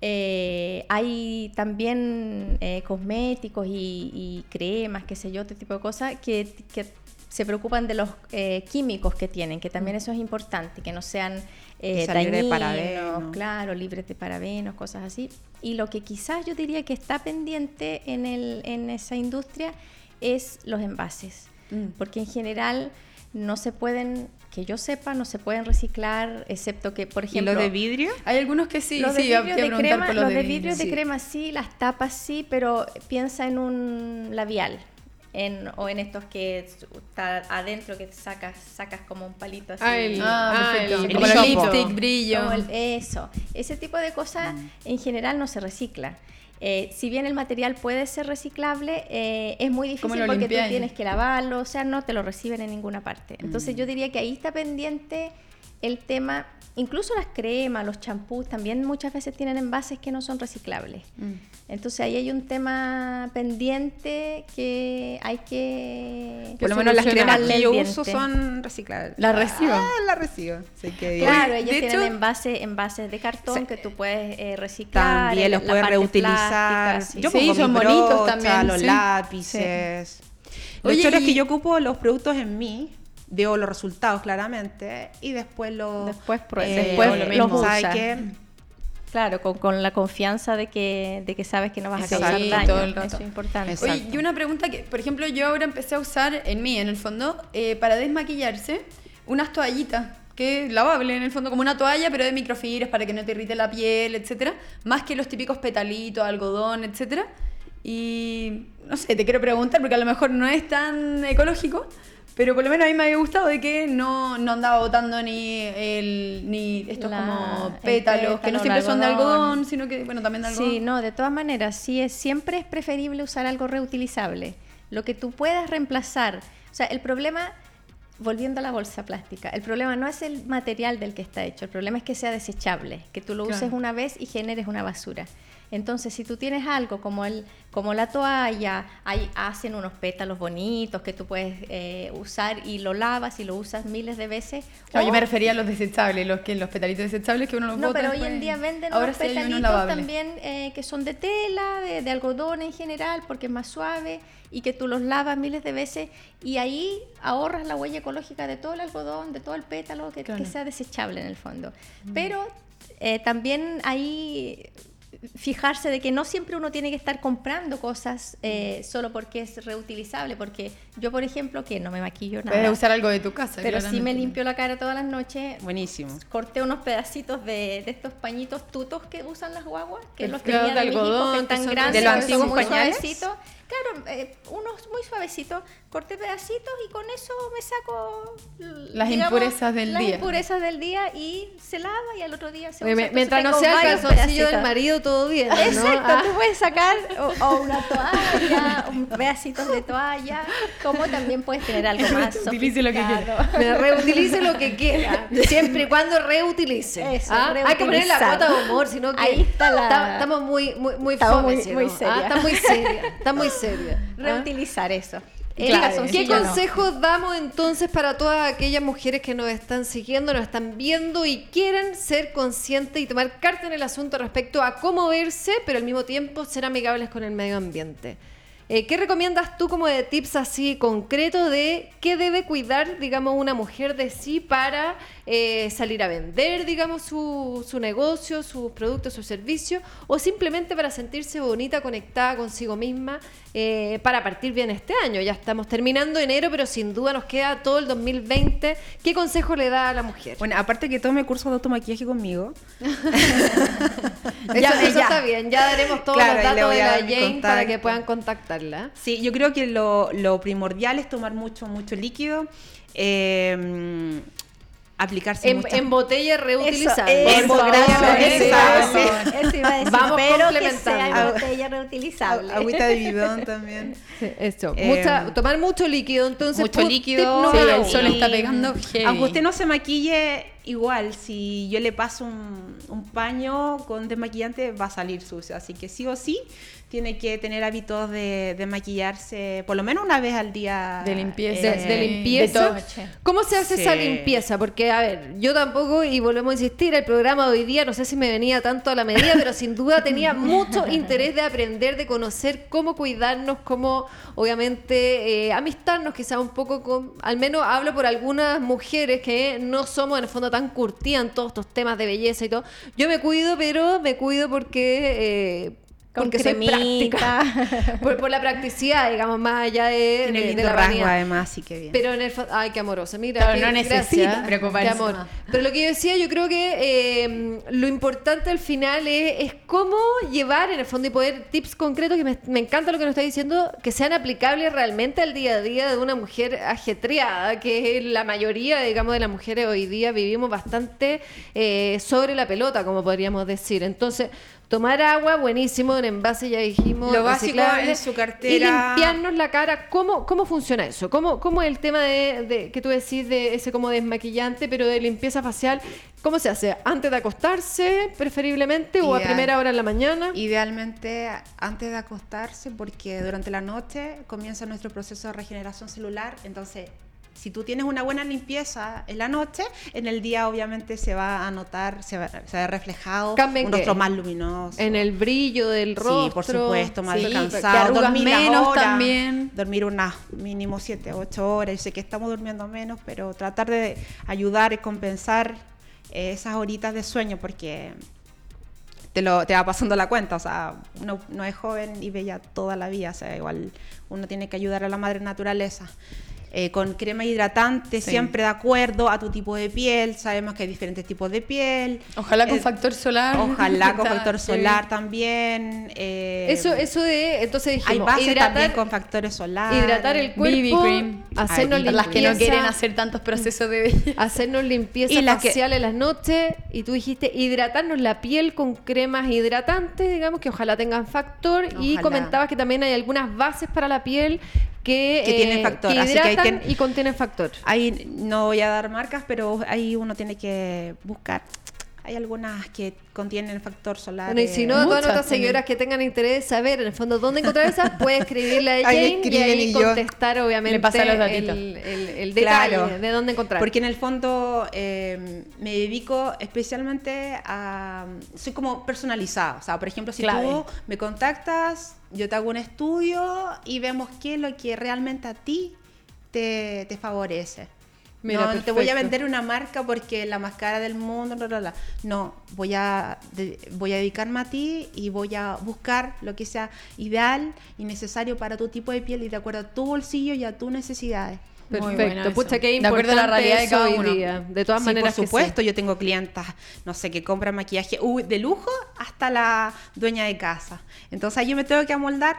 Eh, hay también eh, cosméticos y, y cremas, qué sé yo, este tipo de cosas que, que se preocupan de los eh, químicos que tienen, que también eso es importante, que no sean eh, libre de parabenos. claro, libres de parabenos, cosas así. Y lo que quizás yo diría que está pendiente en, el, en esa industria es los envases, Mm. porque en general no se pueden, que yo sepa, no se pueden reciclar, excepto que, por ¿Y ejemplo... lo de vidrio? Hay algunos que sí, los sí, de vidrio te iba a de crema, por los los de vidrio de sí. crema sí, las tapas sí, pero piensa en un labial. En, o en estos que está adentro que sacas sacas como un palito así. Ah, el- Ah, perfecto. el Como lipstick, brillo. Como el- eso. Ese tipo de cosas Mm. en general no se recicla. Eh, si bien el material puede ser reciclable, eh, es muy ¿Cómo difícil porque tú tienes que lavarlo, o sea, no te lo reciben en ninguna parte. Entonces Mm. yo diría que ahí está pendiente el tema, incluso las cremas, los champús, también muchas veces tienen envases que no son reciclables. Mm. Entonces ahí hay un tema pendiente que hay que... Por lo menos las cremas que yo uso son reciclables. ¿Las recibo. Ah, las recibo. Que Claro, ellas de tienen hecho- envases, envases de cartón que tú puedes eh, reciclar. también los puedes reutilizar. plástica, sí. Yo pongo son bonitos también, los lápices. Lo Oye, chévere es que y- yo ocupo los productos en mí, veo los resultados claramente y después los Después, eh, después lo los mismo. ¿Sabes usas. qué? Claro, con, con la confianza de que, de que sabes que no vas a causar Sí, daño. todo el rato. Eso es importante. Exacto. Oye, y una pregunta que, por ejemplo, yo ahora empecé a usar en mí, en el fondo, eh, para desmaquillarse, unas toallitas, que es lavable en el fondo, como una toalla, pero de microfibras para que no te irrite la piel, etcétera, más que los típicos petalitos, algodón, etcétera. Y no sé, te quiero preguntar, porque a lo mejor no es tan ecológico, pero por lo menos a mí me había gustado de que no, no andaba botando ni el ni estos La- como pétalos, que no siempre son de algodón. sino que, bueno, también de algodón. Sí, no, de todas maneras, sí es, siempre es preferible usar algo reutilizable. Lo que tú puedas reemplazar. O sea, el problema, volviendo a la bolsa plástica, el problema no es el material del que está hecho, el problema es que sea desechable, que tú lo uses una vez y generes una basura. Entonces, si tú tienes algo como el como la toalla, hay, hacen unos pétalos bonitos que tú puedes eh, usar y lo lavas y lo usas miles de veces. No, yo O- me refería a los desechables, los que los petalitos desechables que uno los no, bota pero hoy en día venden Ahora unos sí hay unos petalitos también eh, que son de tela, de, de algodón en general, porque es más suave y que tú los lavas miles de veces y ahí ahorras la huella ecológica de todo el algodón, de todo el pétalo, que, Claro. que sea desechable en el fondo. Pero eh, también ahí fijarse de que no siempre uno tiene que estar comprando cosas eh, solo porque es reutilizable, porque yo, por ejemplo, que no me maquillo nada. Puedes usar algo de tu casa. Pero sí me limpio la cara todas las noches. Buenísimo. Corté unos pedacitos de, de estos pañitos tutos que usan las guaguas, que El los que venía de de México, algodón, que que están son grandes, ¿De los que antiguos muy pañales? suavecitos. Claro, eh, unos muy suavecitos. Corté pedacitos y con eso me saco Las impurezas del las día. impurezas del día y se lava y al otro día se Oye, usa. mientras no sea el calzoncillo del marido, todo bien. ¿no? Exacto, Ah. tú puedes sacar o, o una toalla, un pedacitos de toalla, como también puedes tener algo más Utilice lo que. Me reutilice lo que quiera, siempre y cuando reutilice. Eso, ¿ah? Hay que ponerle la cuota de humor, sino que Ahí está la- ta- estamos muy, muy, muy Estamos fome, muy- seria. ¿ah? Está muy seria, está muy seria. *laughs* Reutilizar eso. Claro. ¿Qué no. consejos damos entonces para todas aquellas mujeres que nos están siguiendo, nos están viendo y quieren ser conscientes y tomar carta en el asunto respecto a cómo verse, pero al mismo tiempo ser amigables con el medio ambiente? Eh, ¿Qué recomiendas tú como de tips así concretos de qué debe cuidar, digamos, una mujer de sí para eh, salir a vender, digamos, su, su negocio, sus productos, sus servicios, o simplemente para sentirse bonita, conectada consigo misma, eh, para partir bien este año? Ya estamos terminando enero, pero sin duda nos queda todo el 2020. ¿Qué consejo le da a la mujer? Bueno, aparte que tome curso de automaquillaje conmigo. *laughs* *laughs* Eso, Ya, eso ya. está bien, ya daremos todos Claro, los datos de la Jane para que puedan Sí, yo creo que lo, lo primordial es tomar mucho, mucho líquido. eh, aplicarse En, muchas- en botella reutilizable. Eso, iba a decir, Vamos pero que complementando. sea en Agua- botella reutilizable. Agüita de bidón también. Sí, eso. Eh, Mucha- tomar mucho líquido, entonces. mucho líquido. Sí, el sol está pegando heavy. Aunque usted no se maquille, igual, si yo le paso un, un paño con desmaquillante, va a salir sucio. Así que sí o sí, tiene que tener hábitos de, de maquillarse por lo menos una vez al día. De limpieza. De, de limpieza. de. ¿Cómo se hace esa limpieza? Porque, a ver, yo tampoco, y volvemos a insistir, el programa de hoy día, no sé si me venía tanto a la medida, pero sin duda tenía *laughs* mucho interés de aprender, de conocer cómo cuidarnos, cómo, obviamente, eh, amistarnos quizá un poco con, al menos hablo por algunas mujeres que no somos en el fondo tan curtidas en todos estos temas de belleza y todo. Yo me cuido, pero me cuido porque... eh, Con porque soy cremita. práctica. *laughs* por, por la practicidad, digamos, más allá de, Tiene de- de lindo la rasgo vanidad. además, así que bien. Pero en el fo- ay, qué amorosa, mira. Qué no necesita preocuparse. amor. Pero lo que yo decía, yo creo que eh, lo importante al final es, es cómo llevar en el fondo y poder tips concretos, que me, me encanta lo que nos está diciendo, que sean aplicables realmente al día a día de una mujer ajetreada, que es la mayoría, digamos, de las mujeres hoy día vivimos bastante eh, sobre la pelota, como podríamos decir. Entonces, tomar agua, buenísimo, en envase ya dijimos. Lo básico en su Y cartera. limpiarnos la cara. ¿Cómo, cómo funciona eso? ¿Cómo, cómo es el tema de, de- que tú decís de ese como desmaquillante, pero de limpieza facial? ¿Cómo se hace? ¿Antes de acostarse, preferiblemente, o a primera hora en la mañana? Idealmente antes de acostarse, porque durante la noche comienza nuestro proceso de regeneración celular. Entonces, si tú tienes una buena limpieza en la noche, en el día obviamente se va a notar, se va, se va reflejado ¿Cambia en un qué? rostro más luminoso. En el brillo del rostro. Sí, por supuesto, más Sí, descansado. dormir menos también. Dormir unas mínimo 7, 8 horas. Yo sé que estamos durmiendo menos, pero tratar de ayudar y compensar eh, esas horitas de sueño porque te, lo, te va pasando la cuenta. O sea, uno no es joven y bella toda la vida. O sea, igual uno tiene que ayudar a la madre naturaleza. Eh, con crema hidratante, Sí. siempre de acuerdo a tu tipo de piel. Sabemos que hay diferentes tipos de piel. Ojalá con Eh, factor solar. Ojalá con *laughs* factor solar también. eh, Eso, eso de, entonces hay dijimos, bases también con factores solares. hidratar el cuerpo, BB cream. hacernos Para las que no limpieza, quieren hacer tantos procesos de belleza. *laughs* hacernos limpieza Y que- en las noches y tú dijiste hidratarnos la piel con cremas hidratantes, digamos que ojalá tengan factor y comentabas que también hay algunas bases para la piel que, Que tienen factor, que así que hidratan que- y contienen factor. Ahí no voy a dar marcas, pero ahí uno tiene que buscar. Hay algunas que contienen factor solar. Bueno, y si no, a todas nuestras seguidoras que tengan interés de saber en el fondo dónde encontrar esas, *laughs* puede escribirle a Jane y escriben ahí y yo- contestar obviamente Le pasa los el, datitos. el, el detalle Claro. de dónde encontrar. Porque en el fondo eh, me dedico especialmente a... Soy como personalizada. O sea, por ejemplo, si Clave. tú me contactas, yo te hago un estudio y vemos qué es lo que realmente a ti te, te favorece. Mira, no te voy a vender una marca porque la más cara del mundo, bla, bla, bla. No, voy a, de- voy a dedicarme a ti y voy a buscar lo que sea ideal y necesario para tu tipo de piel y de acuerdo a tu bolsillo y a tus necesidades. Perfecto. Pucha, qué De acuerdo a la importante realidad de cada uno. día. De todas Sí, maneras, por que supuesto, yo tengo clientas, no sé, que compran maquillaje uh, de lujo hasta la dueña de casa. Entonces yo me tengo que amoldar.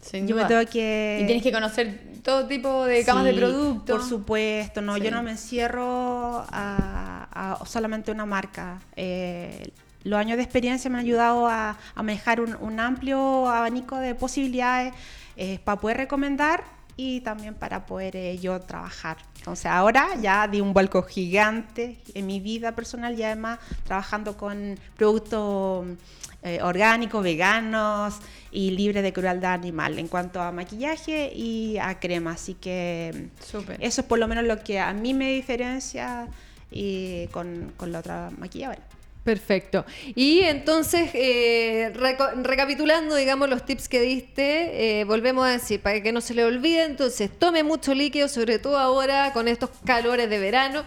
Sin yo duda. me tengo que... Y tienes que conocer todo tipo de camas de Sí, producto. Por supuesto, no, Sí. yo no me encierro a, a solamente una marca. Eh, los años de experiencia me han ayudado a, a manejar un, un amplio abanico de posibilidades eh, para poder recomendar y también para poder eh, yo trabajar. Entonces ahora ya di un vuelco gigante en mi vida personal y además trabajando con productos eh, orgánicos, veganos y libres de crueldad animal en cuanto a maquillaje y a crema. Así que Súper. eso es por lo menos lo que a mí me diferencia y con, con la otra maquilladora. Perfecto. Y entonces, eh, recapitulando, digamos, los tips que diste, eh, volvemos a decir, para que no se le olvide, entonces, tome mucho líquido, sobre todo ahora con estos calores de verano.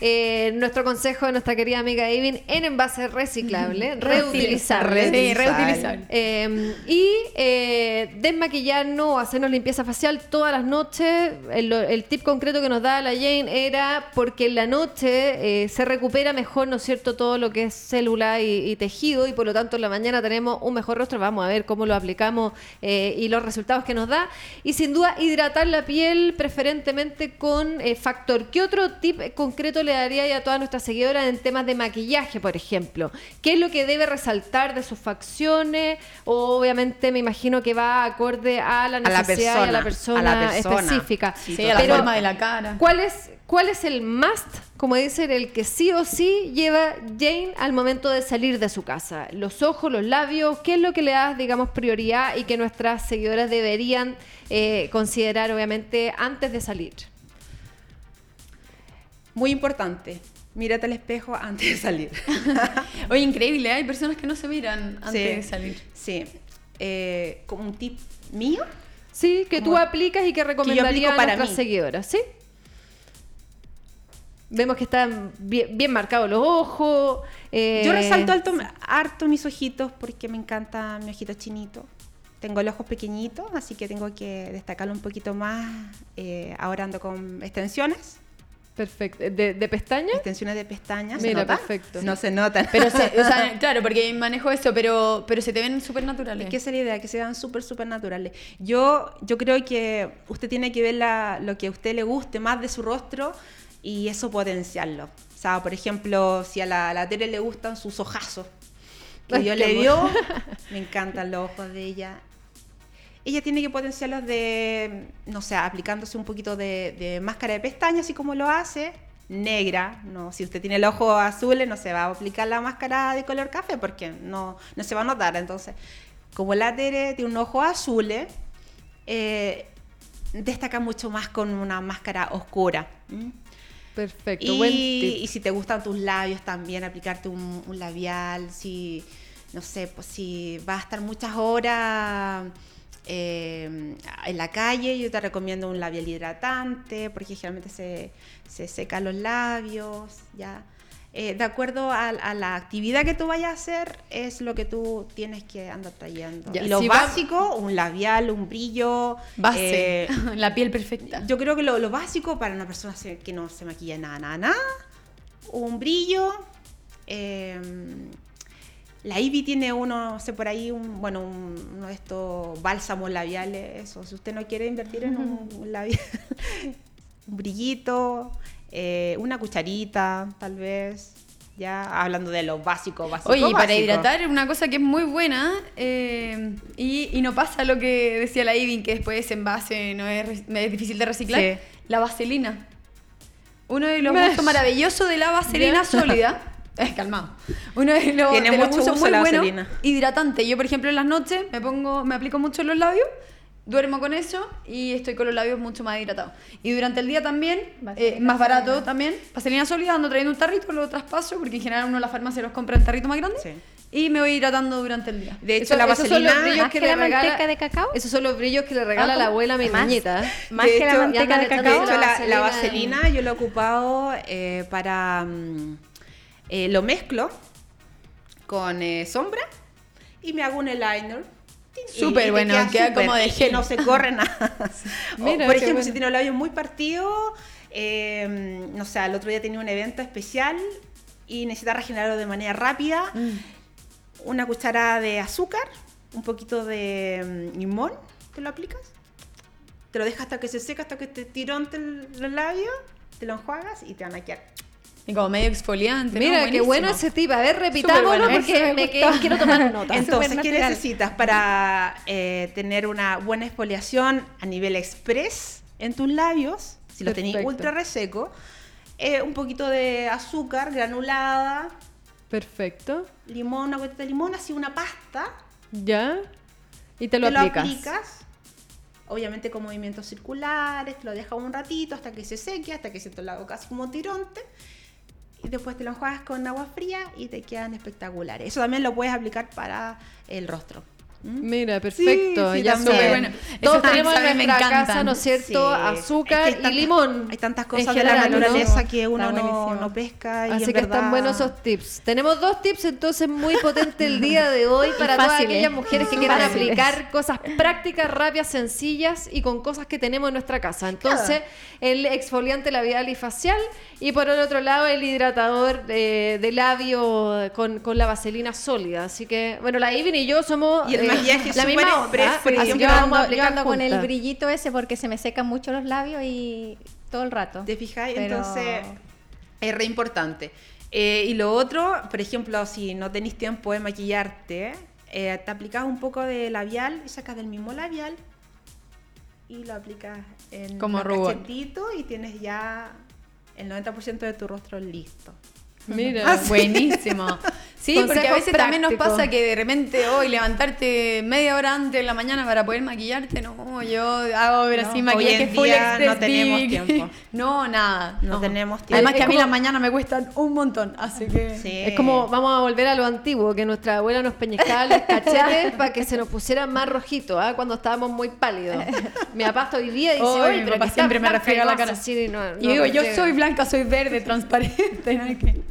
Eh, nuestro consejo de nuestra querida amiga Evin, en envase reciclable, *laughs* reutilizable. Sí, reutilizable. Eh, y eh, desmaquillarnos o hacernos limpieza facial todas las noches. El, el tip concreto que nos da la Jane era porque en la noche eh, se recupera mejor, ¿no es cierto?, todo lo que es célula y, y tejido y por lo tanto en la mañana tenemos un mejor rostro. Vamos a ver cómo lo aplicamos eh, y los resultados que nos da. Y sin duda hidratar la piel preferentemente con eh, factor. ¿Qué otro tip concreto le daría a todas nuestras seguidoras en temas de maquillaje, por ejemplo? ¿Qué es lo que debe resaltar de sus facciones? O, obviamente me imagino que va acorde a la A la necesidad y a la persona, persona, a la persona. específica. Sí, a la Pero, forma de la cara. ¿Cuál es, ¿Cuál es el must, como dicen, el que sí o sí lleva Jane al momento de salir de su casa? Los ojos, los labios, ¿qué es lo que le das, digamos, prioridad y que nuestras seguidoras deberían eh, considerar, obviamente, antes de salir? Muy importante, mírate al espejo antes de salir. *laughs* Oye, increíble, ¿eh? hay personas que no se miran antes Sí, de salir. Sí. Eh, como un tip mío. Sí, que tú aplicas y que yo recomendarías aplico a para nuestras mí. seguidoras, ¿sí? Vemos que están bien, bien marcados los ojos. eh, Yo resalto alto, harto mis ojitos porque me encanta mi ojito chinito. Tengo el ojo pequeñito, así que tengo que destacarlo un poquito más. Eh, ahora ando con extensiones. Perfecto. ¿De, de pestañas? Extensiones de pestañas. ¿se Mira, nota? perfecto. No se notan. Pero, se- o sea, *laughs* claro, porque manejo eso, pero, pero se te ven súper naturales. Es que esa es la idea, que sean súper, súper naturales. Yo, yo creo que usted tiene que ver la- lo que a usted le guste más de su rostro y eso potenciarlo. O sea, por ejemplo, si a la, a la Tere le gustan sus ojazos, que Ay, qué le dio, *laughs* me encantan los ojos de ella. Ella tiene que potenciarlos de, no sé, aplicándose un poquito de, de máscara de pestañas, así como lo hace, negra. No, si usted tiene el ojo azul, no se va a aplicar la máscara de color café porque no, no se va a notar. Entonces, como la Tere tiene un ojo azul, eh, destaca mucho más con una máscara oscura. ¿m? Perfecto, Y, buen tip. y si te gustan tus labios también, aplicarte un, un labial, si, no sé, pues si vas a estar muchas horas eh, en la calle, yo te recomiendo un labial hidratante, porque generalmente se, se secan los labios, ¿ya? Eh, de acuerdo a, a la actividad que tú vayas a hacer, es lo que tú tienes que andar trayendo. Ya, y lo si va- básico, un labial, un brillo. Base, eh, *laughs* la piel perfecta. yo creo que lo, lo básico para una persona que no se maquilla nada, nada, nada, un brillo. eh, la Ivy tiene uno, no sé, por ahí, un, bueno, un- uno de estos bálsamos labiales, eso. Si usted no quiere invertir en un, un *laughs* labial, un brillito, eh, una cucharita, tal vez. Ya hablando de lo básico, básico. Oye, y para básico. hidratar, una cosa que es muy buena, eh, y, y no pasa lo que decía la Ivin, que después ese envase no es, difícil de reciclar, Sí. la vaselina. Uno de los gustos maravillosos de la vaselina Ya. sólida *laughs* Es *laughs* calmado. Uno de los, Tiene de los mucho usos muy la bueno, vaselina. hidratante. Yo, por ejemplo, en las noches me pongo, me aplico mucho en los labios, duermo con eso y estoy con los labios mucho más hidratados. Y durante el día también, eh, más barato también, vaselina sólida, ando trayendo un tarrito, lo traspaso, porque en general uno en la farmacia los compra en tarrito más grande. Y me voy hidratando durante el día. De hecho, Eso- la esos son los vaselina- brillos Más que que le la regala, manteca de cacao. Esos son los brillos que le regala Ah, la abuela a mi más- niñita. más De que la manteca de echando De cacao. hecho, la, la vaselina vaselina yo lo he ocupado eh, para... mm, eh, lo mezclo con eh, sombra y me hago un eyeliner. Súper bueno, queda como de gel. no se corre nada. *laughs* O, por ejemplo, bueno. si tiene los labios muy partidos, eh, no sé, el otro día tenía un evento especial y necesita regenerarlo de manera rápida. Una cucharada de azúcar, un poquito de mm, limón, te lo aplicas. Te lo dejas hasta que se seca, hasta que te tironte el- los labios, te lo enjuagas y te van a quedar. Y como medio exfoliante. ¿no? Mira, qué bueno ese tip. A ver, repitámoslo bueno, porque me quedé- quiero tomar nota. Entonces, ¿qué necesitas para eh, tener una buena exfoliación a nivel express en tus labios? Si los tenéis ultra reseco, eh, un poquito de azúcar granulada, Perfecto. limón, una gotita de limón, así una pasta. Ya. Y te lo te aplicas. lo aplicas. Obviamente con movimientos circulares, te lo dejas un ratito hasta que se seque, hasta que siento la boca así como tironte. Y después te lo enjuagas con agua fría y te quedan espectaculares. Eso también lo puedes aplicar para el rostro. ¿Mm? Mira, perfecto. sí, ya también. súper Bueno, Todos tenemos en nuestra casa. ¿no es cierto? Sí. Azúcar Es que hay y limón. Hay tantas cosas de la ¿no? naturaleza que uno no, pesca. y Así que están buenos esos tips. Tenemos dos tips entonces muy *laughs* potentes el día de hoy para todas aquellas mujeres que quieran Fáciles. aplicar cosas prácticas, rápidas, sencillas y con cosas que tenemos en nuestra casa. Entonces, el exfoliante labial y facial y por el otro lado el hidratador eh, de labio con, con la vaselina sólida. Así que, bueno, la Ivin y yo somos Y el eh, maquillaje la súper que yo vamos a ando, yo ando con el brillito ese porque se me secan mucho los labios y todo el rato. ¿Te fijáis? Pero- Entonces, es re importante. Eh, y lo otro, por ejemplo, si no tenéis tiempo de maquillarte, eh, te aplicas un poco de labial y sacas del mismo labial y lo aplicas en Como el rubor. cachetito y tienes ya el 90% de tu rostro listo. Mira, *laughs* Ah, sí. Buenísimo. Sí, porque a Consejos veces también nos pasa que de repente hoy levantarte media hora antes de la mañana para poder maquillarte, no, yo hago pero No, así hoy maquillaje en full día express no tenemos big. tiempo. *laughs* No, nada. No tenemos tiempo. Además que a mí las mañanas me cuestan un montón, así que... Sí. Es como vamos a volver a lo antiguo, que nuestra abuela nos peñiscaba los *laughs* cachetes para que se nos pusieran más rojitos, ¿ah? cuando estábamos muy pálidos. Mi papá hoy día dice, oye, mi pero papá siempre me refriega blanca", la cara. así, Y digo, yo soy blanca, soy verde, *laughs* transparente.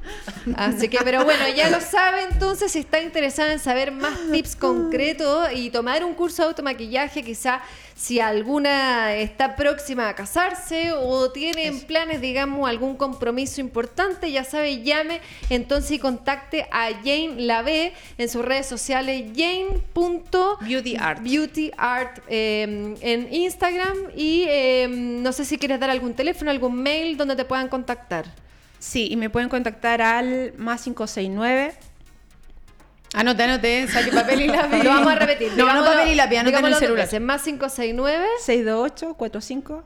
Así que, pero bueno, ya lo sabe, entonces si está interesada en saber más tips concretos y tomar un curso de automaquillaje, quizá si alguna está próxima a casarse o tiene en planes, digamos, algún compromiso importante, ya sabe, llame entonces y contacte a Jane Lave en sus redes sociales, jane.beautyart Beauty Art eh, en Instagram y eh, no sé si quieres dar algún teléfono, algún mail donde te puedan contactar. Sí, y me pueden contactar al más 569 Anote, anote, saque papel y lápiz. Lo vamos a repetir. No, no papel y lápiz, anote en el celular. veces. Más 569. 628 45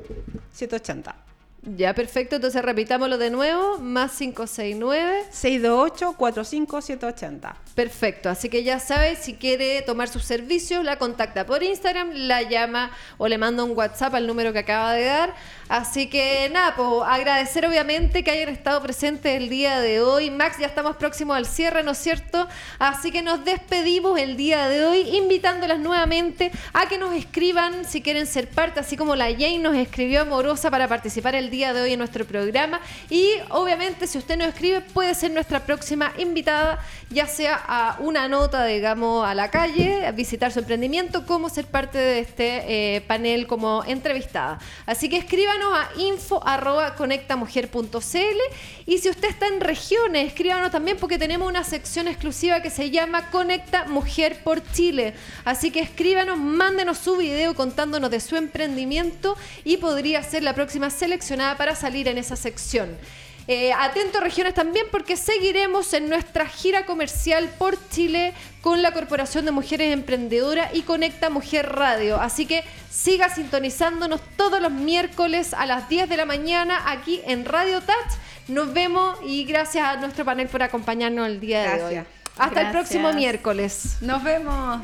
780. Ya, perfecto. Entonces repitámoslo de nuevo. Más 569. 628 45 780. Perfecto. Así que ya sabes, si quiere tomar sus servicios, la contacta por Instagram, la llama o le manda un WhatsApp al número que acaba de dar. Así que nada, pues agradecer obviamente que hayan estado presentes el día de hoy. Max, ya estamos próximos al cierre, ¿no es cierto? Así que nos despedimos el día de hoy, invitándolas nuevamente a que nos escriban si quieren ser parte, así como la Jane nos escribió amorosa para participar el día de hoy en nuestro programa. Y obviamente, si usted nos escribe, puede ser nuestra próxima invitada, ya sea a una nota, digamos, a la calle, a visitar su emprendimiento, como ser parte de este eh, panel como entrevistada. Así que escríbanos a info.conectamujer.cl y si usted está en regiones, escríbanos también porque tenemos una sección exclusiva que se llama Conecta Mujer por Chile. Así que escríbanos, mándenos su video contándonos de su emprendimiento y podría ser la próxima seleccionada para salir en esa sección. Eh, atento regiones también porque seguiremos en nuestra gira comercial por Chile con la Corporación de Mujeres Emprendedoras y Conecta Mujer Radio. Así que siga sintonizándonos todos los miércoles a las 10 de la mañana aquí en Radio Touch Nos vemos y gracias a nuestro panel por acompañarnos el día de hoy. Gracias. Hasta el próximo miércoles. Nos vemos.